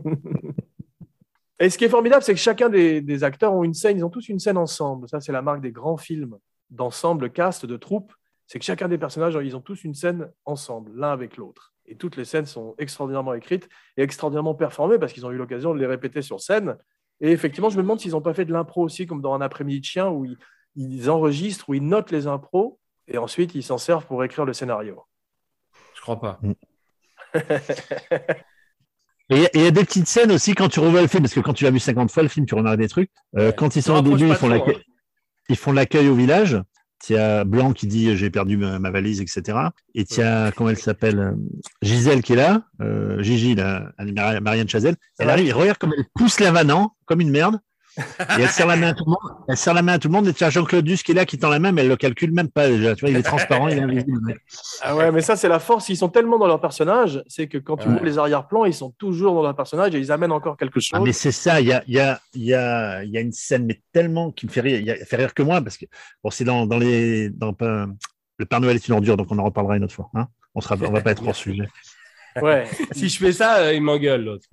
Et ce qui est formidable, c'est que chacun des, des acteurs ont une scène, ils ont tous une scène ensemble. Ça, c'est la marque des grands films d'ensemble, cast, de troupe. C'est que chacun des personnages, ils ont tous une scène ensemble, l'un avec l'autre. Et toutes les scènes sont extraordinairement écrites et extraordinairement performées parce qu'ils ont eu l'occasion de les répéter sur scène. Et effectivement, je me demande s'ils n'ont pas fait de l'impro aussi, comme dans un après-midi de chien, où ils, ils enregistrent, où ils notent les impros et ensuite ils s'en servent pour écrire le scénario. Je crois pas. Et il y a- et il y, a des petites scènes aussi quand tu revois le film, parce que quand tu l'as vu 50 fois, le film, tu remarques des trucs. Euh, Ouais. Quand ils sont au début, pas ils font trop, l'accueil- hein. ils font l'accueil au village. Il y a Blanc qui dit j'ai perdu ma, ma valise, etc. Et il y a, comment elle s'appelle euh, Gisèle qui est là, euh, Gigi, Marianne Chazelle. Elle arrive, et regarde comme elle pousse la vanne, comme une merde. Et elle serre la main à tout le monde. Elle serre la main à tout le monde. Et tu as Jean-Claude Duss qui est là, qui tend la main, mais elle le calcule même pas déjà. Tu vois, il est transparent, il est invisible. Ah ouais, mais ça, c'est la force. Ils sont tellement dans leur personnage, c'est que quand tu Ouais. vois les arrière-plans, ils sont toujours dans leur personnage et ils amènent encore quelque chose. Ah, mais c'est ça, il y a, il y, a, il y, a, il y a une scène, mais tellement qui me fait rire, il y a, fait rire que moi, parce que bon, c'est dans, dans les. Dans, euh, le Père Noël est une ordure, donc on en reparlera une autre fois. Hein on sera, on va pas être hors sujet. Ouais. Si je fais ça, euh, il m'engueule l'autre.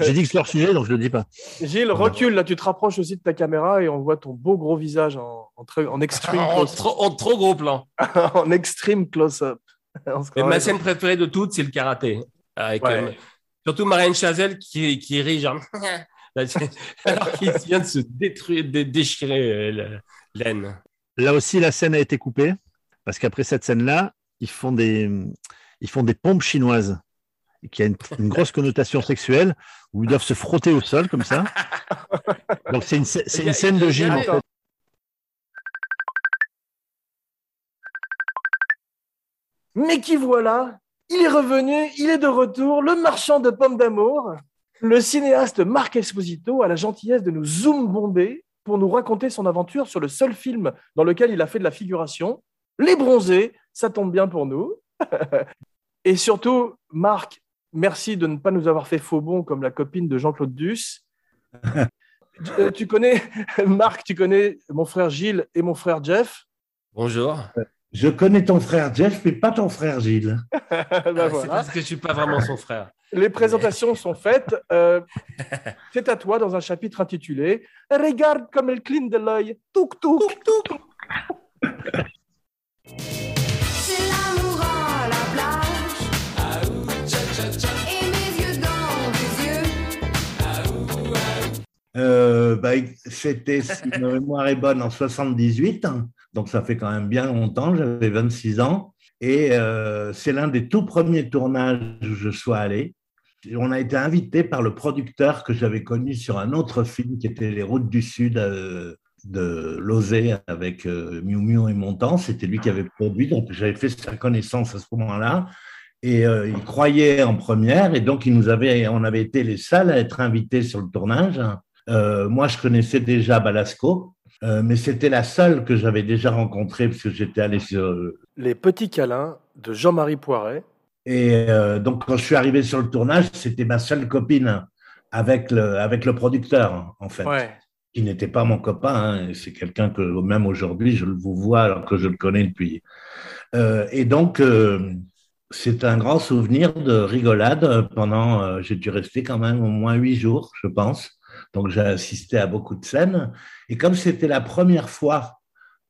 J'ai dit que c'est hors sujet, donc je le dis pas. Gilles, recule, là, tu te rapproches aussi de ta caméra et on voit ton beau gros visage en, en, très- en extreme En close- trop, en trop gros plan. en extreme close-up. Ma scène préférée de toutes, c'est le karaté. Avec, Ouais. euh, surtout Marianne Chazelle qui, qui rit genre. Là, c'est- Alors qu'il vient de se détruire, de déchirer euh, la- l'aine. Là aussi, la scène a été coupée, parce qu'après cette scène-là, ils font des, ils font des pompes chinoises, qui a une, une grosse connotation sexuelle, où ils doivent se frotter au sol comme ça. Donc c'est une, c'est une scène de en fait. Mais qui voilà? Il est revenu, il est de retour, le marchand de pommes d'amour, le cinéaste Marc Esposito a la gentillesse de nous zoom bomber pour nous raconter son aventure sur le seul film dans lequel il a fait de la figuration, Les Bronzés, ça tombe bien pour nous. Et surtout, Marc, merci de ne pas nous avoir fait faux bon comme la copine de Jean-Claude Duss. Euh, tu connais, Marc, tu connais mon frère Gilles et mon frère Jeff? Bonjour. Je connais ton frère Jeff, mais pas ton frère Gilles. Ben Ah, C'est parce que je suis pas vraiment son frère. Les présentations sont faites. Euh, c'est à toi dans un chapitre intitulé Regarde comme elle cligne de l'œil. Touk touk. C'est Euh, bah, C'était, si ma mémoire est bonne, en 78, hein. donc ça fait quand même bien longtemps, j'avais 26 ans, et euh, c'est l'un des tout premiers tournages où je sois allé. On a été invité par le producteur que j'avais connu sur un autre film qui était Les Routes du Sud euh, de Lozé avec Miu Miu et Montant. C'était lui qui avait produit, donc j'avais fait sa connaissance à ce moment-là. Et il croyait en première, et donc il nous avait, on avait été les seuls à être invités sur le tournage. Euh, moi, je connaissais déjà Balasco, euh, mais c'était la seule que j'avais déjà rencontrée parce que j'étais allé sur. Les petits câlins de Jean-Marie Poiret. Et euh, donc, quand je suis arrivé sur le tournage, c'était ma seule copine avec le, avec le producteur, en fait, Ouais. qui n'était pas mon copain. hein, c'est quelqu'un que, même aujourd'hui, je le vous vois alors que je le connais depuis. Euh, et donc, euh, c'est un grand souvenir de rigolade pendant. euh, j'ai dû rester quand même au moins huit jours, je pense. Donc, j'ai assisté à beaucoup de scènes. Et comme c'était la première fois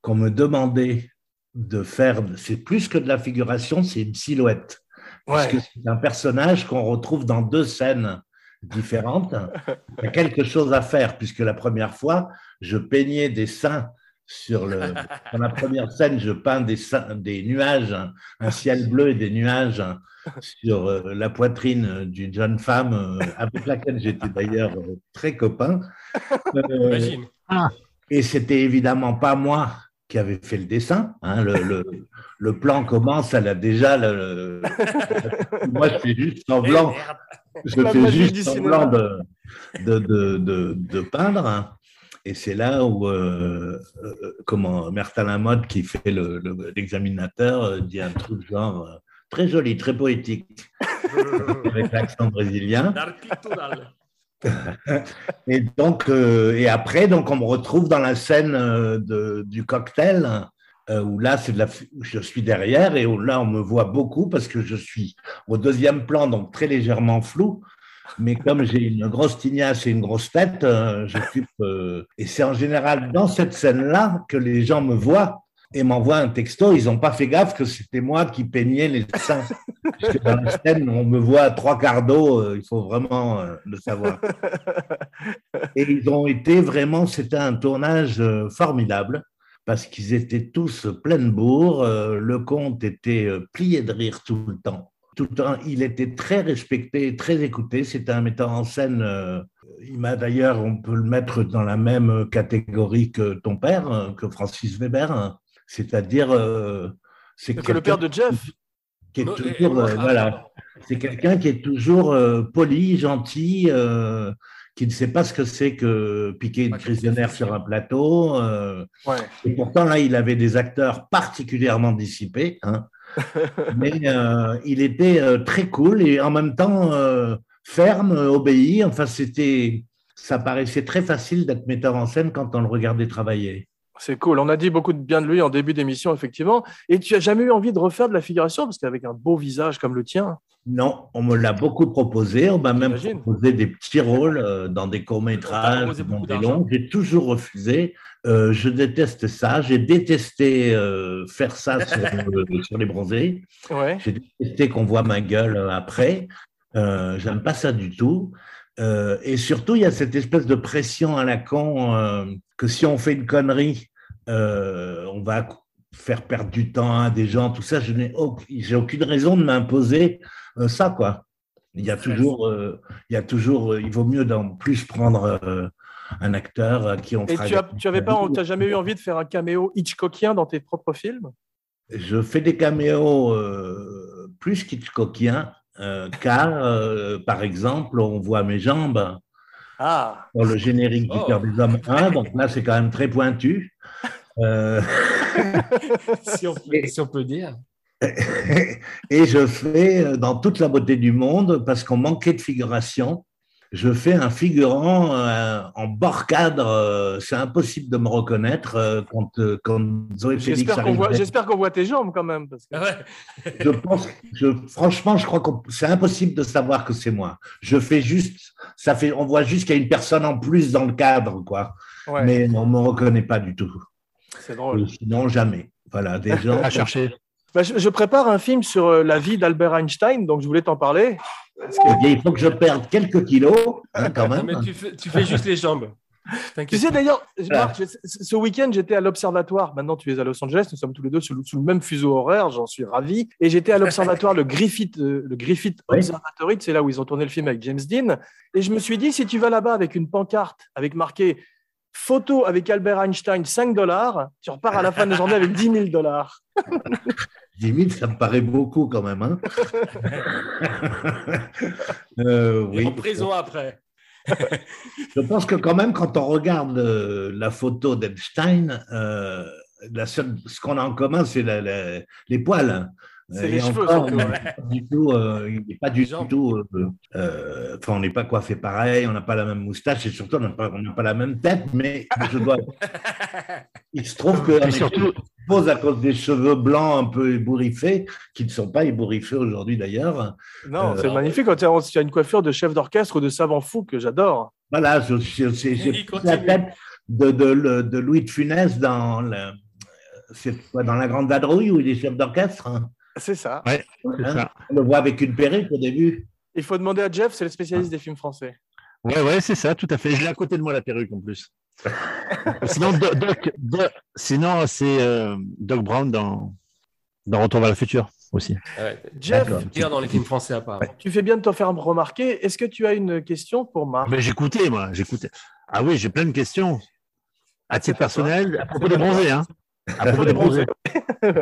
qu'on me demandait de faire, c'est plus que de la figuration, c'est une silhouette. Ouais. Puisque c'est un personnage qu'on retrouve dans deux scènes différentes. Il y a quelque chose à faire, puisque la première fois, je peignais des seins sur le. Dans la première scène, je peins des, nuages, un ciel bleu et des nuages sur euh, la poitrine d'une jeune femme euh, avec laquelle j'étais d'ailleurs euh, très copain. Euh, Imagine. et c'était évidemment pas moi qui avait fait le dessin. hein. le, le- le plan commence, elle a déjà le. le- moi, je fais juste semblant, Eh, je fais juste semblant de, de, de, de- de peindre. hein. Et c'est là où, euh, euh, comment, Mertin Lamotte, qui fait le- le- l'examinateur, euh, dit un truc genre euh, très joli, très poétique, avec l'accent brésilien. Et donc, euh, et après, donc, on me retrouve dans la scène euh, de- du cocktail, euh, où là, c'est de la, où je suis derrière et où là, on me voit beaucoup parce que je suis au deuxième plan, donc très légèrement flou. Mais comme j'ai une grosse tignasse et une grosse tête, euh, j'occupe. euh, et c'est en général dans cette scène-là que les gens me voient et m'envoient un texto. Ils n'ont pas fait gaffe que c'était moi qui peignais les seins. Parce que dans la scène, on me voit à trois quarts d'eau. euh, il faut vraiment le savoir. Et ils ont été vraiment, c'était un tournage formidable parce qu'ils étaient tous pleins de bourre. Le comte était plié de rire tout le temps. Tout le temps, il était très respecté, très écouté. C'était un metteur en scène. euh, il m'a d'ailleurs, on peut le mettre dans la même catégorie que ton père, euh, que Francis Weber. hein. C'est-à-dire, euh, c'est Que le père de Jeff. qui est Non, et- toujours, euh, ah, voilà, c'est quelqu'un qui est toujours euh, poli, gentil, euh, qui ne sait pas ce que c'est que piquer une Pas crise de nerfs sur un plateau. euh, Ouais. et pourtant, là, il avait des acteurs particulièrement dissipés. hein. Mais euh, il était euh, très cool et en même temps euh, ferme, obéi. Enfin, c'était, ça paraissait très facile d'être metteur en scène quand on le regardait travailler. C'est cool. On a dit beaucoup de bien de lui en début d'émission, effectivement. Et tu as jamais eu envie de refaire de la figuration? Parce qu'avec un beau visage comme le tien. Non, on me l'a beaucoup proposé. On m'a même proposé des petits rôles euh, dans des courts-métrages, dans des longs. J'ai toujours refusé. Euh, je déteste ça. J'ai détesté euh, faire ça sur, le- sur les bronzés. Ouais. J'ai détesté qu'on voit ma gueule après. Euh, J'aime pas ça du tout. Et surtout, il y a cette espèce de pression à la con que si on fait une connerie, on va faire perdre du temps à des gens, tout ça. Je n'ai aucune raison de m'imposer ça, quoi. Il y a toujours, euh, il y a toujours, euh, il vaut mieux d'en plus prendre euh, un acteur à qui on Et fera tu as, tu avais pas, t'as jamais eu envie de faire un caméo Hitchcockien dans tes propres films? Je fais des caméos euh, plus qu'Hitchcockiens, euh, car, euh, par exemple, on voit mes jambes Ah, dans le générique du Oh. Cœur des Hommes 1, donc là, c'est quand même très pointu. Euh, si, on peut, si on peut dire. Et je fais euh, dans toute la beauté du monde, parce qu'on manquait de figuration, je fais un figurant euh, en bord cadre. euh, c'est impossible de me reconnaître euh, quand, euh, quand Zoé Félix j'espère qu'on voit, arrivait. j'espère qu'on voit tes jambes quand même. Parce que... Ah ouais. Je pense, je, franchement, je crois que c'est impossible de savoir que c'est moi. Je fais juste, ça fait, on voit juste qu'il y a une personne en plus dans le cadre, quoi. Ouais, Mais on me reconnaît pas du tout. c'est drôle. Sinon, jamais. Voilà, des gens. À chercher. Bah, je, je prépare un film sur euh, la vie d'Albert Einstein, donc je voulais t'en parler. Parce que- Eh bien, il faut que je perde quelques kilos, hein, quand Non, même. mais tu fais, tu fais juste les jambes. Tu sais d'ailleurs, Ah. Marc, ce week-end, j'étais à l'Observatoire. Maintenant, tu es à Los Angeles. Nous sommes tous les deux sous, le- sous le même fuseau horaire. J'en suis ravi. Et j'étais à l'Observatoire, le Griffith, euh, le Griffith Oui. Observatory. C'est là où ils ont tourné le film avec James Dean. Et je me suis dit, si tu vas là-bas avec une pancarte avec marqué photo avec Albert Einstein, 5 dollars, tu repars à la fin de la journée avec 10 000 dollars. 10 000, ça me paraît beaucoup quand même. Hein. Euh, Et. En prison après. Je pense que quand même, quand on regarde euh, la photo d'Epstein, euh, la seule- ce qu'on a en commun, c'est la- la- les poils. hein. C'est les cheveux, encore, surtout, ouais. du tout, euh, il n'est pas du tout. euh, on n'est pas coiffé pareil, on n'a pas la même moustache et surtout, on n'a pas, on n'a pas la même tête. Mais je dois. Il se trouve que on est surtout, pose à cause des cheveux blancs un peu ébouriffés, qui ne sont pas ébouriffés aujourd'hui d'ailleurs. Non, Euh, c'est magnifique quand tu as, une coiffure de chef d'orchestre ou de savant fou que j'adore. Voilà, j'ai la tête de, de, le- de Louis de Funès dans, le- c'est quoi, dans La Grande Vadrouille où il est chef d'orchestre? C'est ça. Hein? ça. On le voit avec une perruque au début. Il faut demander à Jeff, c'est le spécialiste des films français. Ouais, ouais, c'est ça, tout à fait. Je l'ai à côté de moi, la perruque, en plus. Sinon, Doc, Doc- Doc- sinon c'est euh, Doc Brown dans, dans Retour vers le futur aussi. Ouais. Jeff, D'accord. Pire dans les films français apparemment. tu fais bien de te faire remarquer. Est-ce que tu as une question pour Marc? Mais j'écoutais, moi, j'écoutais. Ah oui, j'ai plein de questions. À titre personnel, à propos des bronzés, hein. À propos des bronzés.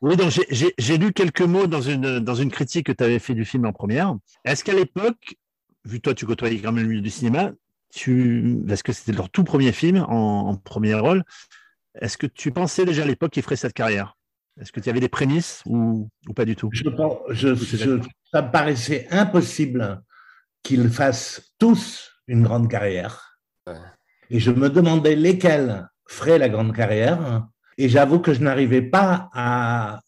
Oui, donc j'ai- lu quelques mots dans une, dans une critique que tu avais fait du film en première. Est-ce qu'à l'époque, vu que toi tu côtoyais quand même le milieu du cinéma, tu, parce que c'était leur tout premier film en, en premier rôle, est-ce que tu pensais déjà à l'époque qu'il ferait cette carrière? Est-ce que tu avais des prémices ou, ou pas du tout? Je, pense- je- je- ça me paraissait impossible qu'ils fassent tous une grande carrière. Ouais. Et je me demandais lesquels feraient la grande carrière. Et j'avoue que je n'arrivais pas à,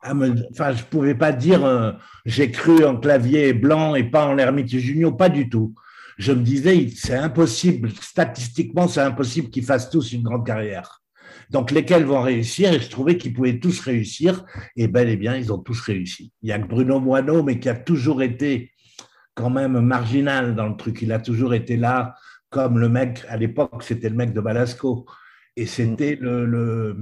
à me. Enfin, je ne pouvais pas dire euh, j'ai cru en clavier blanc et pas en l'ermite Junio, pas du tout. Je me disais, c'est impossible, statistiquement, c'est impossible qu'ils fassent tous une grande carrière. Donc, lesquels vont réussir? Et je trouvais qu'ils pouvaient tous réussir. Et bel et bien, ils ont tous réussi. Il y a que Bruno Moineau, mais qui a toujours été quand même marginal dans le truc. Il a toujours été là, comme le mec, à l'époque, c'était le mec de Balasco. Et c'était le, le-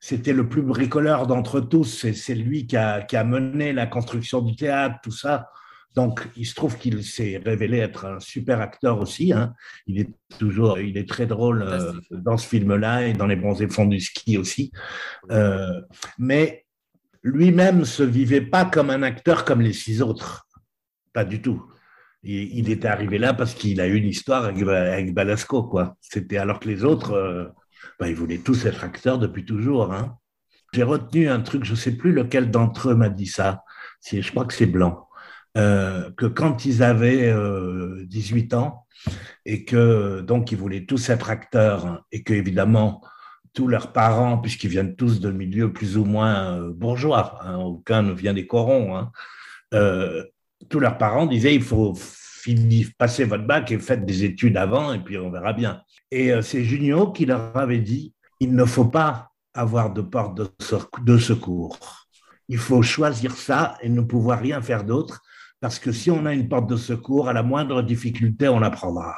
c'était le plus bricoleur d'entre tous. C'est, lui qui a, qui a mené la construction du théâtre, tout ça. Donc, il se trouve qu'il s'est révélé être un super acteur aussi. hein. Il est toujours, il est très drôle euh, dans ce film-là et dans Les bronzés fonds du ski aussi. Euh, mais lui-même se vivait pas comme un acteur comme les six autres. Pas du tout. Il, il était arrivé là parce qu'il a eu une histoire avec, avec Balasco, quoi. C'était alors que les autres, euh, ben, ils voulaient tous être acteurs depuis toujours. hein. J'ai retenu un truc, je sais plus lequel d'entre eux m'a dit ça. Je crois que c'est Blanc. Euh, que quand ils avaient euh, 18 ans et que donc ils voulaient tous être acteurs et que évidemment tous leurs parents, puisqu'ils viennent tous de milieux plus ou moins euh, bourgeois, hein, aucun ne vient des corons, hein, euh, tous leurs parents disaient il faut passer votre bac et faites des études avant et puis on verra bien. Et c'est Junio qui leur avait dit il ne faut pas avoir de porte de secours. Il faut choisir ça et ne pouvoir rien faire d'autre parce que si on a une porte de secours, à la moindre difficulté, on la prendra.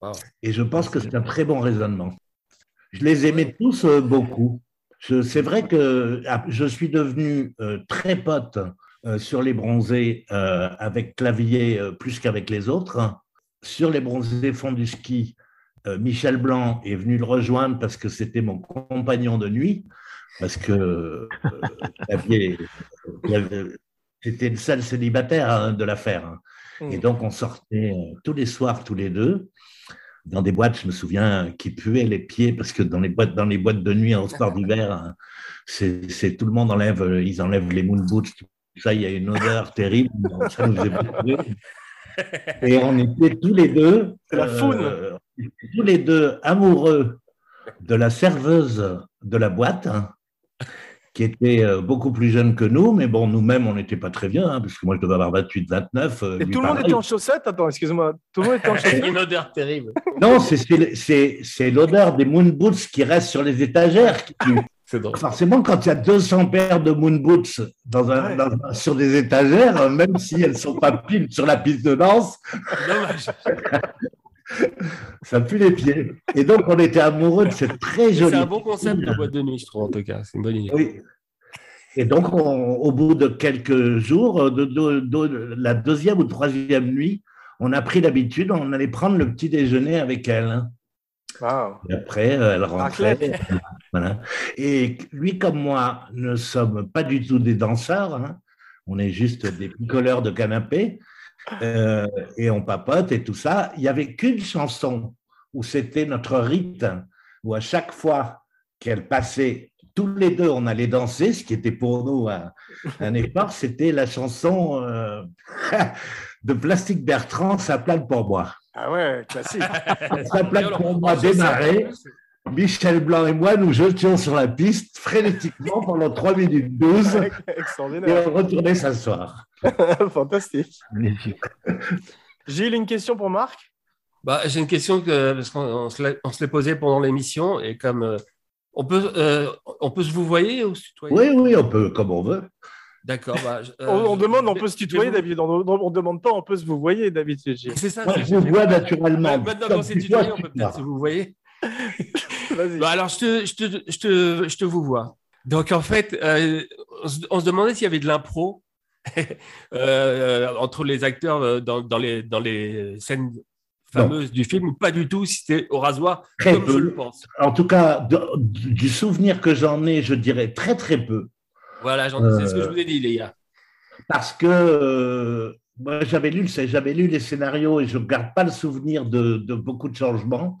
Wow. Et je pense que c'est un très bon raisonnement. Je les aimais tous euh, beaucoup. C'est vrai que ah, je suis devenu euh, très pote euh, sur les bronzés avec Clavier plus qu'avec les autres. Sur les bronzés fonds du ski, Michel Blanc est venu le rejoindre parce que c'était mon compagnon de nuit, parce que Clavier, C'était le seul célibataire hein, de l'affaire. hein. Et donc, on sortait euh, tous les soirs, tous les deux, dans des boîtes, je me souviens, qui puaient les pieds, parce que dans les boîtes, dans les boîtes de nuit en sport d'hiver, hein, c'est tout le monde enlève, euh, ils enlèvent les moon boots, tout ça, il y a une odeur terrible. Ça nous. Et on était tous les deux, C'est la faune. euh, tous les deux amoureux de la serveuse de la boîte, hein, qui était euh, beaucoup plus jeune que nous, mais bon, nous-mêmes, on n'était pas très vieux, hein, parce que moi, je devais avoir 28, 29. euh, Et tout le monde était en chaussettes? Attends, excuse-moi. Tout le monde était en C'est chaussettes? une odeur terrible. Non, c'est- c'est c'est- c'est l'odeur des moon boots qui reste sur les étagères. qui tue. C'est drôle. Forcément, quand il y a 200 paires de moon boots dans un, Ouais. dans- sur des étagères, même si elles ne sont pas piles sur la piste de danse, Dommage. ça pue les pieds. Et donc, on était amoureux de cette très jolie. C'est un bon concept de boîte de nuit, je trouve, en tout cas. C'est une bonne idée. Oui. Et donc, on- au bout de quelques jours, de, de- de- la deuxième ou troisième nuit, on a pris l'habitude, on allait prendre le petit déjeuner avec elle. Wow. Et après, euh, elle rentrait. Voilà. Et lui comme moi ne sommes pas du tout des danseurs. hein. On est juste des picoleurs de canapé. Euh, et on papote et tout ça. Il n'y avait qu'une chanson où c'était notre rite, où à chaque fois qu'elle passait, tous les deux, on allait danser, ce qui était pour nous un, un effort, c'était la chanson euh, de Plastique Bertrand, Ça plane pour moi. Ah ouais, classique. Ça plane pour moi démarrer. Michel Blanc et moi, nous jetions sur la piste frénétiquement pendant 3 minutes 12 et on retournait s'asseoir. Fantastique. Gilles, une question pour Marc? Bah, j'ai une question que, parce qu'on on se l'est- posée pendant l'émission et comme euh, on peut, euh, on peut se vous voyer ou se tutoyer? Oui, oui, on peut, comme on veut. D'accord. bah, euh, on, demande, on peut se tutoyer, David. On ne demande pas, on peut se vous voyer, d'habitude. C'est ça. Moi, je vous vois naturellement. Maintenant qu'on s'est tu tutoyé, on peut peut-être se vous voyer. Vas-y. Bah, alors, je te, je, te, je, te, je te vous vois. Donc, en fait, euh, on, se, on se demandait s'il y avait de l'impro euh, entre les acteurs euh, dans, dans, les, dans les scènes fameuses du film, ou pas du tout, si c'était au rasoir, Très comme je peu. le pense. En tout cas, de- du souvenir que j'en ai, je dirais très très peu. Voilà, j'en- c'est ce que je vous ai dit, les gars. Parce que euh, moi, j'avais lu, j'avais lu les scénarios et je ne garde pas le souvenir de, de beaucoup de changements.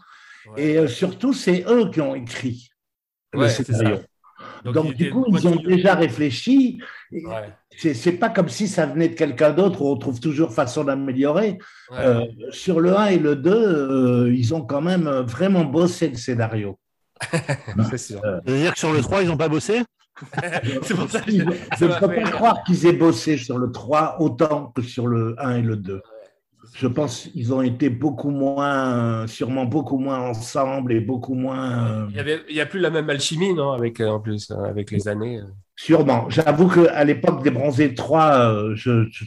Et euh, surtout, c'est eux qui ont écrit le Ouais, c'est scénario. Donc, du coup, ils ont déjà réfléchi. Ouais, C'est pas comme si ça venait de quelqu'un d'autre où on trouve toujours façon d'améliorer. ouais. Euh, sur le 1 et le 2, euh, ils ont quand même vraiment bossé le scénario. c'est sûr. euh, Ça veut dire que sur le 3, ils n'ont pas bossé? C'est pour ça que Je ne peux pas croire qu'ils aient bossé sur le 3 autant que sur le 1 et le 2. Je pense qu'ils ont été beaucoup moins, sûrement beaucoup moins ensemble et beaucoup moins. Il y avait, il y a plus la même alchimie, non, avec euh, en plus euh, avec les années. euh. Sûrement. J'avoue qu'à l'époque des Bronzés 3, euh, je, je-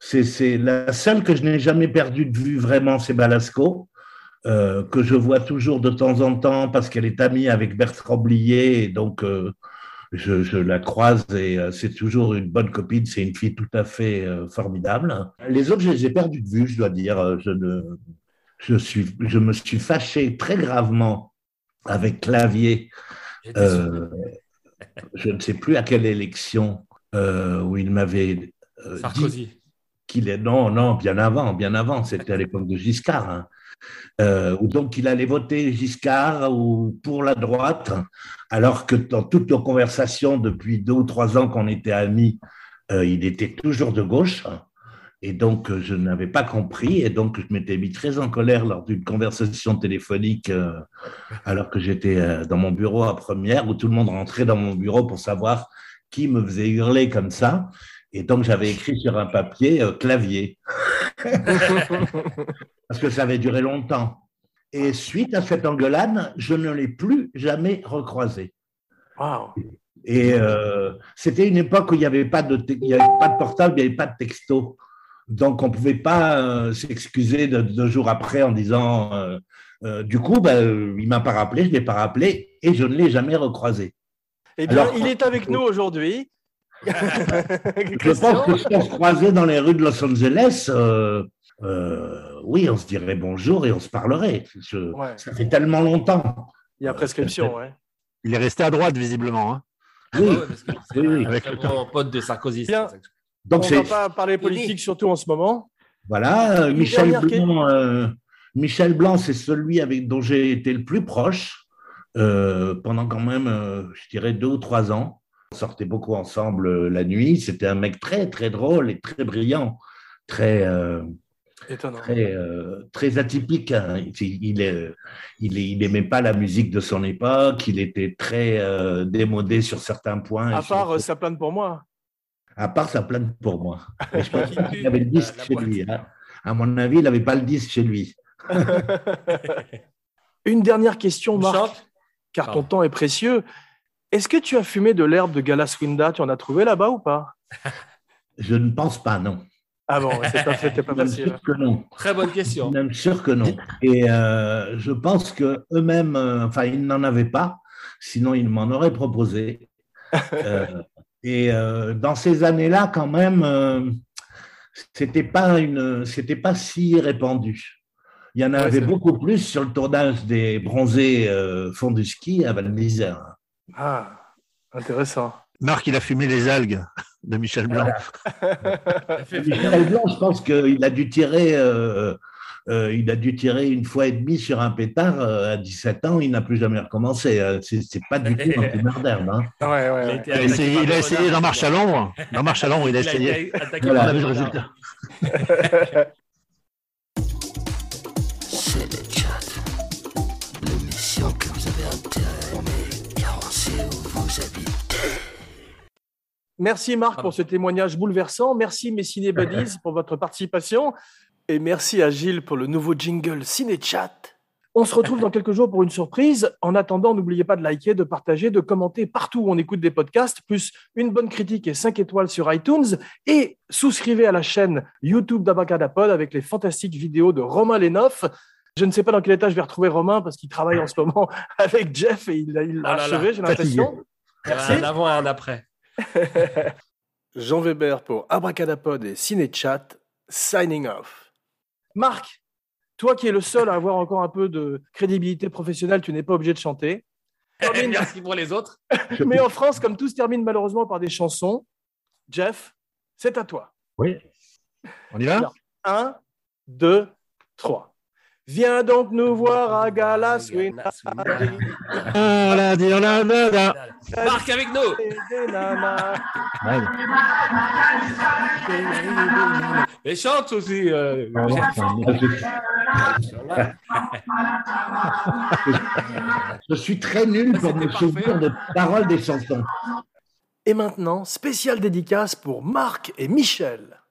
c'est, c'est la seule que je n'ai jamais perdue de vue vraiment, c'est Balasco, euh, que je vois toujours de temps en temps parce qu'elle est amie avec Bertrand Blier et donc euh, je, je la croise et euh, c'est toujours une bonne copine, c'est une fille tout à fait euh, formidable. Les autres, je les ai perdus de vue, je dois dire. euh, Je, ne, je, suis, je me suis fâché très gravement avec Clavier euh, je ne sais plus à quelle élection euh, où il m'avait euh, dit Sarkozy. qu'il est non non bien avant bien avant c'était à l'époque de Giscard hein. Euh, donc il allait voter Giscard ou pour la droite alors que dans toutes nos conversations depuis deux ou trois ans qu'on était amis euh, il était toujours de gauche. Et donc euh, je n'avais pas compris. Et donc je m'étais mis très en colère lors d'une conversation téléphonique euh, alors que j'étais euh, dans mon bureau à première où tout le monde rentrait dans mon bureau pour savoir qui me faisait hurler comme ça. Et donc j'avais écrit sur un papier euh, clavier parce que ça avait duré longtemps et suite à cette engueulade je ne l'ai plus jamais recroisé Waouh. et euh, c'était une époque où il n'y avait pas de, te- il y avait pas de portable, il n'y avait pas de texto. Donc, on ne pouvait pas euh, s'excuser de- deux jours après en disant euh, Du coup, ben, il ne m'a pas rappelé, je ne l'ai pas rappelé et je ne l'ai jamais recroisé. Eh bien, Alors- il est avec nous aujourd'hui. Je pense que si on se croisait dans les rues de Los Angeles, euh, euh, oui, on se dirait bonjour et on se parlerait. Je- Ouais. Ça fait tellement longtemps. Il y a prescription, ouais. Il est resté à droite, visiblement. hein. Ah Oui. ouais, parce que c'est Oui, un oui. Avec le pote de Sarkozy. Bien. Donc, on ne va pas parler politique, surtout en ce moment. Voilà, euh, Michel Blanc, euh, Michel Blanc, c'est celui avec dont j'ai été le plus proche euh, pendant quand même, euh, je dirais, deux ou trois ans. On sortait beaucoup ensemble euh, la nuit. C'était un mec très, très drôle et très brillant, très, euh, Étonnant. très, euh, très atypique. hein. Il, n'aimait pas la musique de son époque. Il était très euh, démodé sur certains points. À part, ça plane pour moi. à part, ça plane pour moi. Mais je pense Qui qu'il avait le disque chez boîte. lui. hein. À mon avis, il n'avait pas le disque chez lui. Une dernière question, On Marc, chante? car ton temps est précieux. Est-ce que tu as fumé de l'herbe de Galaswinda? Tu en as trouvé là-bas ou pas? Je ne pense pas, non. Ah bon, ouais, c'est pas, c'était pas Même facile. sûr que non. Très bonne question. Même sûr que non. Et euh, je pense que eux-mêmes, euh, enfin, ils n'en avaient pas, sinon ils m'en auraient proposé. Euh, et euh, dans ces années-là, quand même, euh, c'était pas une, c'était pas si répandu. Il y en avait beaucoup plus sur le tournage des bronzés euh, fond du ski à Val d'Isère. Ah, intéressant. Marc, il a fumé les algues de Michel Blanc. Michel Blanc, je pense qu'il a dû tirer. euh, euh, il a dû tirer une fois et demie sur un pétard euh, à 17 ans, il n'a plus jamais recommencé. Euh, C'est pas du tout un fumeur d'herbe. hein. Ouais, ouais, Il a ouais. été Il a attaqué essayé, il a dans Marche à l'ombre. Dans Marche à l'ombre, il a essayé. Voilà. Merci Marc pour ce témoignage bouleversant. Merci mes ciné buddies pour votre participation. Et merci à Gilles pour le nouveau jingle Ciné Chat. On se retrouve dans quelques jours pour une surprise. En attendant, n'oubliez pas de liker, de partager, de commenter partout où on écoute des podcasts, plus une bonne critique et 5 étoiles sur iTunes. Et souscrivez à la chaîne YouTube d'Abacadapod avec les fantastiques vidéos de Romain Lenoff. Je ne sais pas dans quel état je vais retrouver Romain parce qu'il travaille en ce moment avec Jeff et il l'a Oh achevé, j'ai l'impression. Il y a Merci. Un avant et un après. Jean Weber pour Abracadapod et Cinéchat, signing off. Marc, toi qui es le seul à avoir encore un peu de crédibilité professionnelle, tu n'es pas obligé de chanter. Termine. Merci pour les autres. Mais en France, comme tout se termine malheureusement par des chansons, Jeff, c'est à toi. Oui. On y va? Un, deux, trois. Viens donc nous voir à Galas. là. Marc avec nous. Et chante aussi. euh, Je suis très nul pour me souvenir de paroles des chansons. Et maintenant, spéciale dédicace pour Marc et Michel.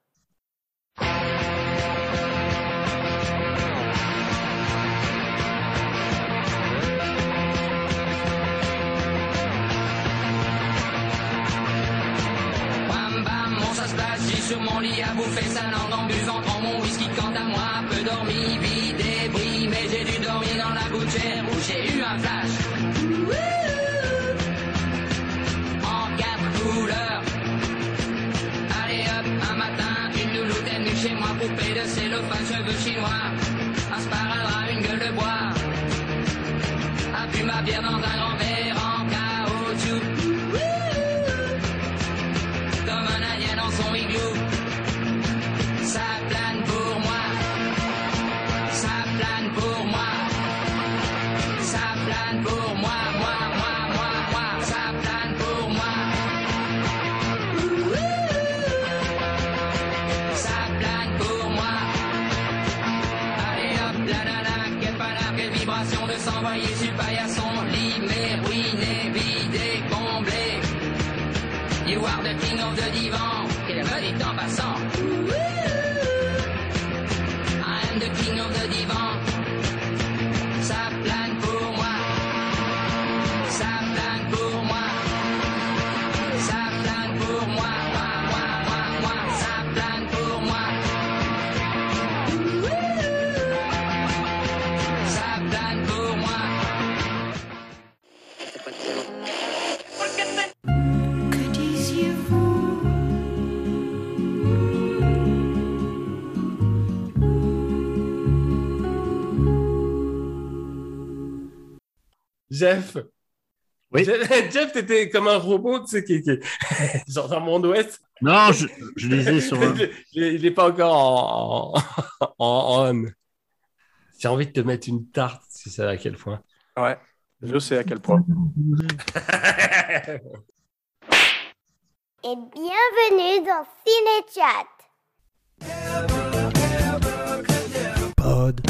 Lit à bouffer sa langue en buvant prends mon whisky. Quant à moi, peu dormi, vide débris, mais j'ai dû dormir dans la gouttière où j'ai eu un flash. En quatre couleurs. Allez hop, un matin, une louloute est venue chez moi, poupée de cellophane, cheveux chinois, un sparadrap, une gueule de bois, a bu ma bière dans un grand verre Jeff. Oui. Jeff, t'étais comme un robot, tu sais, qui, qui... genre dans mon ouest. Non, je, je lisais sur un. Il n'est pas encore en, en, en on. J'ai envie de te mettre une tarte, si c'est à quel point. Ouais, je sais à quel point. Et bienvenue dans Cinéchat. Pod.